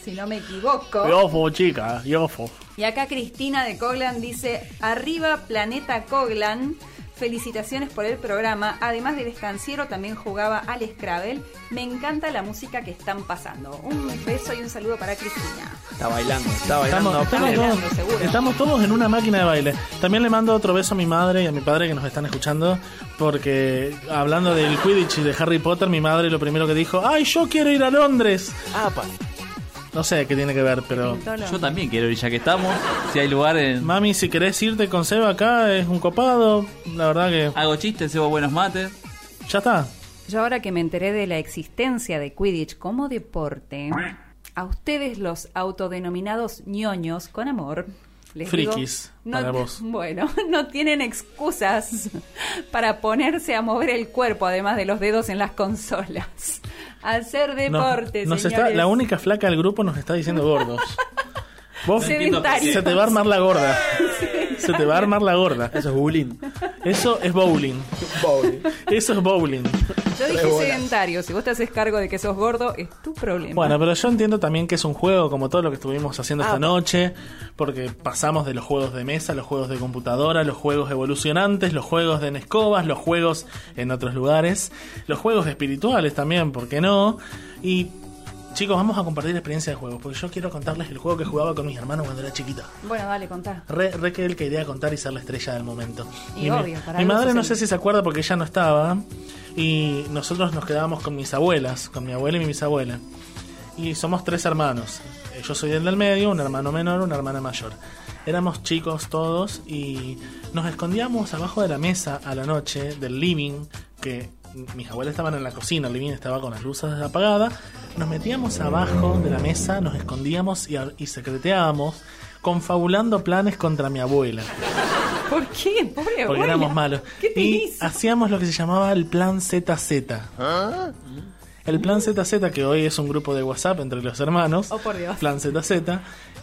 si no me equivoco. Yofo, chica, yofo. Y acá Cristina de Coglan dice, arriba Planeta Coglan, felicitaciones por el programa, además del estanciero también jugaba al Scrabble, me encanta la música que están pasando. Un beso y un saludo para Cristina. Está bailando, está bailando. Estamos, estamos pleno. todos, seguro. estamos todos en una máquina de baile. También le mando otro beso a mi madre y a mi padre que nos están escuchando, porque hablando del Quidditch y de Harry Potter, mi madre lo primero que dijo, ¡ay, yo quiero ir a Londres! No sé qué tiene que ver, pero... Yo también quiero ir, ya que estamos. Si hay lugar en. Mami, si querés irte con Seba acá, es un copado. La verdad que... Hago chistes, cebo buenos mates. Ya está. Yo ahora que me enteré de la existencia de Quidditch como deporte, a ustedes los autodenominados ñoños con amor, les Frikis, digo, para no, vos. Bueno, no tienen excusas para ponerse a mover el cuerpo además de los dedos en las consolas. Hacer deporte, nos está, señores. la única flaca del grupo nos está diciendo gordos. Vos se te va a armar la gorda. Se te va a armar la gorda. Eso es bullying. Eso es bowling. Eso es bowling. Yo dije sedentario, si vos te haces cargo de que sos gordo, es tu problema. Bueno, pero yo entiendo también que es un juego como todo lo que estuvimos haciendo esta Ah, noche, porque pasamos de los juegos de mesa, los juegos de computadora, los juegos evolucionantes, los juegos de en escobas, los juegos en otros lugares, los juegos espirituales también, ¿por qué no? Y chicos, vamos a compartir experiencia de juegos, porque yo quiero contarles el juego que jugaba con mis hermanos cuando era chiquita. Bueno, dale, contá. Re, re que él quería contar y ser la estrella del momento. Y mi- obvio, para mi madre no sé si se acuerda porque ella no estaba. Y nosotros nos quedábamos con mis abuelas, con mi abuela y mi bisabuela. Y somos tres hermanos. Eh, Yo soy el del medio, un hermano menor, una hermana mayor. Éramos chicos todos y nos escondíamos abajo de la mesa a la noche del living, que mis abuelas estaban en la cocina, el living estaba con las luces apagadas. Nos metíamos abajo de la mesa, nos escondíamos y, y secreteábamos, confabulando planes contra mi abuela ¿Por qué? Pobre porque abuela. éramos malos. ¿Qué te Y hizo? hacíamos lo que se llamaba el plan ZZ. El plan ZZ, que hoy es un grupo de WhatsApp entre los hermanos, Oh, por Dios. plan ZZ,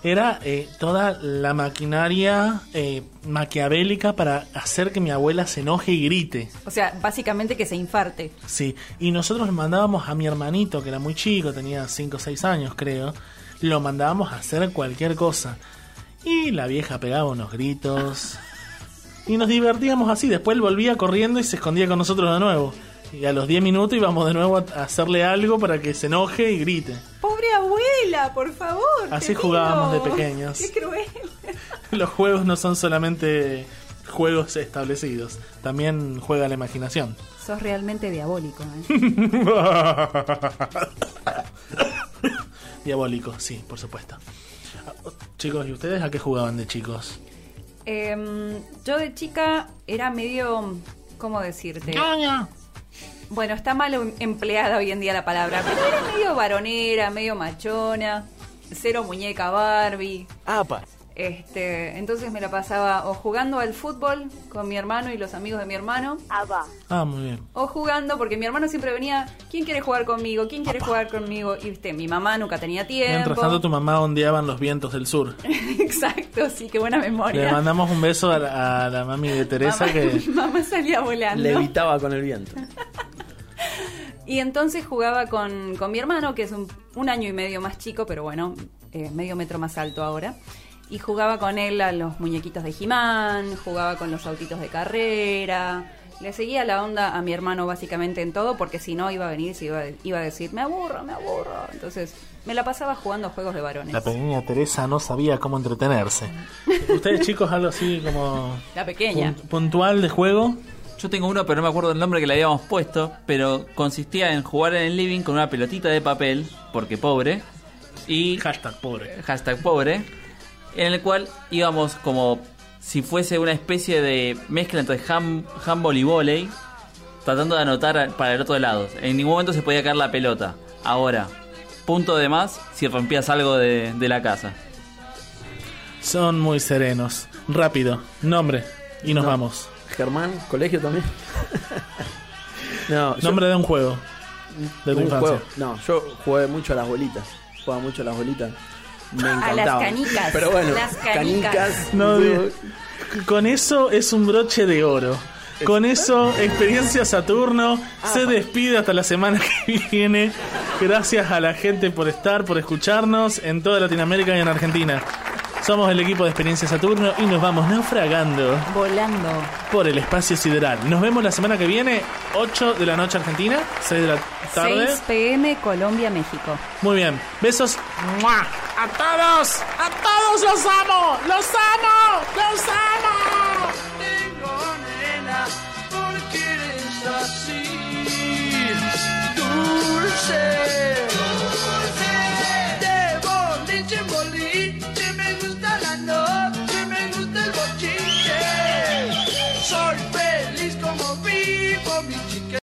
era eh, toda la maquinaria eh, maquiavélica para hacer que mi abuela se enoje y grite. O sea, básicamente que se infarte. Sí, y nosotros mandábamos a mi hermanito, que era muy chico, tenía 5 o 6 años creo, lo mandábamos a hacer cualquier cosa. Y la vieja pegaba unos gritos. Y nos divertíamos así. Después él volvía corriendo y se escondía con nosotros de nuevo. Y a los 10 minutos íbamos de nuevo a hacerle algo para que se enoje y grite. Pobre abuela, por favor. Así te jugábamos de pequeños. Qué cruel. Los juegos no son solamente juegos establecidos. También juega la imaginación. Sos realmente diabólico. ¿eh? Diabólico, sí, por supuesto. Chicos, ¿y ustedes a qué jugaban de chicos? Em, yo de chica era medio, ¿cómo decirte? Bueno, está mal em- empleada hoy en día la palabra, pero era medio varonera, medio machona, cero muñeca Barbie. Apa. Este, entonces me la pasaba o jugando al fútbol con mi hermano y los amigos de mi hermano. Ah, muy bien. O jugando, porque mi hermano siempre venía, ¿quién quiere jugar conmigo? ¿Quién quiere jugar conmigo? Y viste, mi mamá nunca tenía tiempo. Mientras tanto, tu mamá ondeaban los vientos del sur. Exacto, sí, qué buena Le memoria. mandamos un beso a la, a la mami de Teresa mamá, que mamá salía volando. Levitaba con el viento. Y entonces jugaba con, con mi hermano, que es un, un año y medio más chico, pero bueno, eh, medio metro más alto ahora. Y jugaba con él a los muñequitos de He-Man, jugaba con los autitos de carrera. Le seguía la onda a mi hermano básicamente en todo, porque si no iba a venir y se iba, iba a decir, me aburro, me aburro. Entonces me la pasaba jugando a juegos de varones. la pequeña Teresa no sabía cómo entretenerse. ¿Ustedes chicos algo así como La pequeña. pun- puntual de juego? Yo tengo uno, pero no me acuerdo el nombre que le habíamos puesto, pero consistía en jugar en el living con una pelotita de papel, porque pobre, y hashtag pobre, hashtag pobre, en el cual íbamos como si fuese una especie de mezcla entre ham- handball y volei, tratando de anotar para el otro lado. En ningún momento se podía caer la pelota. Ahora, punto de más si rompías algo de, de la casa. Son muy serenos. Rápido, nombre y nos No. vamos. Germán, colegio también. no, yo- Nombre de un juego de tu un infancia. juego. No, yo jugué mucho a las bolitas. Jugaba mucho a las bolitas. Me A las canicas. Pero bueno, Las canicas. No, de- con eso es un broche de oro. Con eso, Experiencia Saturno se despide hasta la semana que viene. Gracias a la gente por estar, por escucharnos en toda Latinoamérica y en Argentina. Somos el equipo de Experiencia Saturno y nos vamos naufragando. Volando. Por el espacio sideral. Nos vemos la semana que viene, 8 de la noche Argentina, 6 de la tarde. 6 pm Colombia, México. Muy bien. Besos. ¡Mua! A todos. A todos los amo. Los amo. Los amo. Tengo nena porque eres así. Dulce.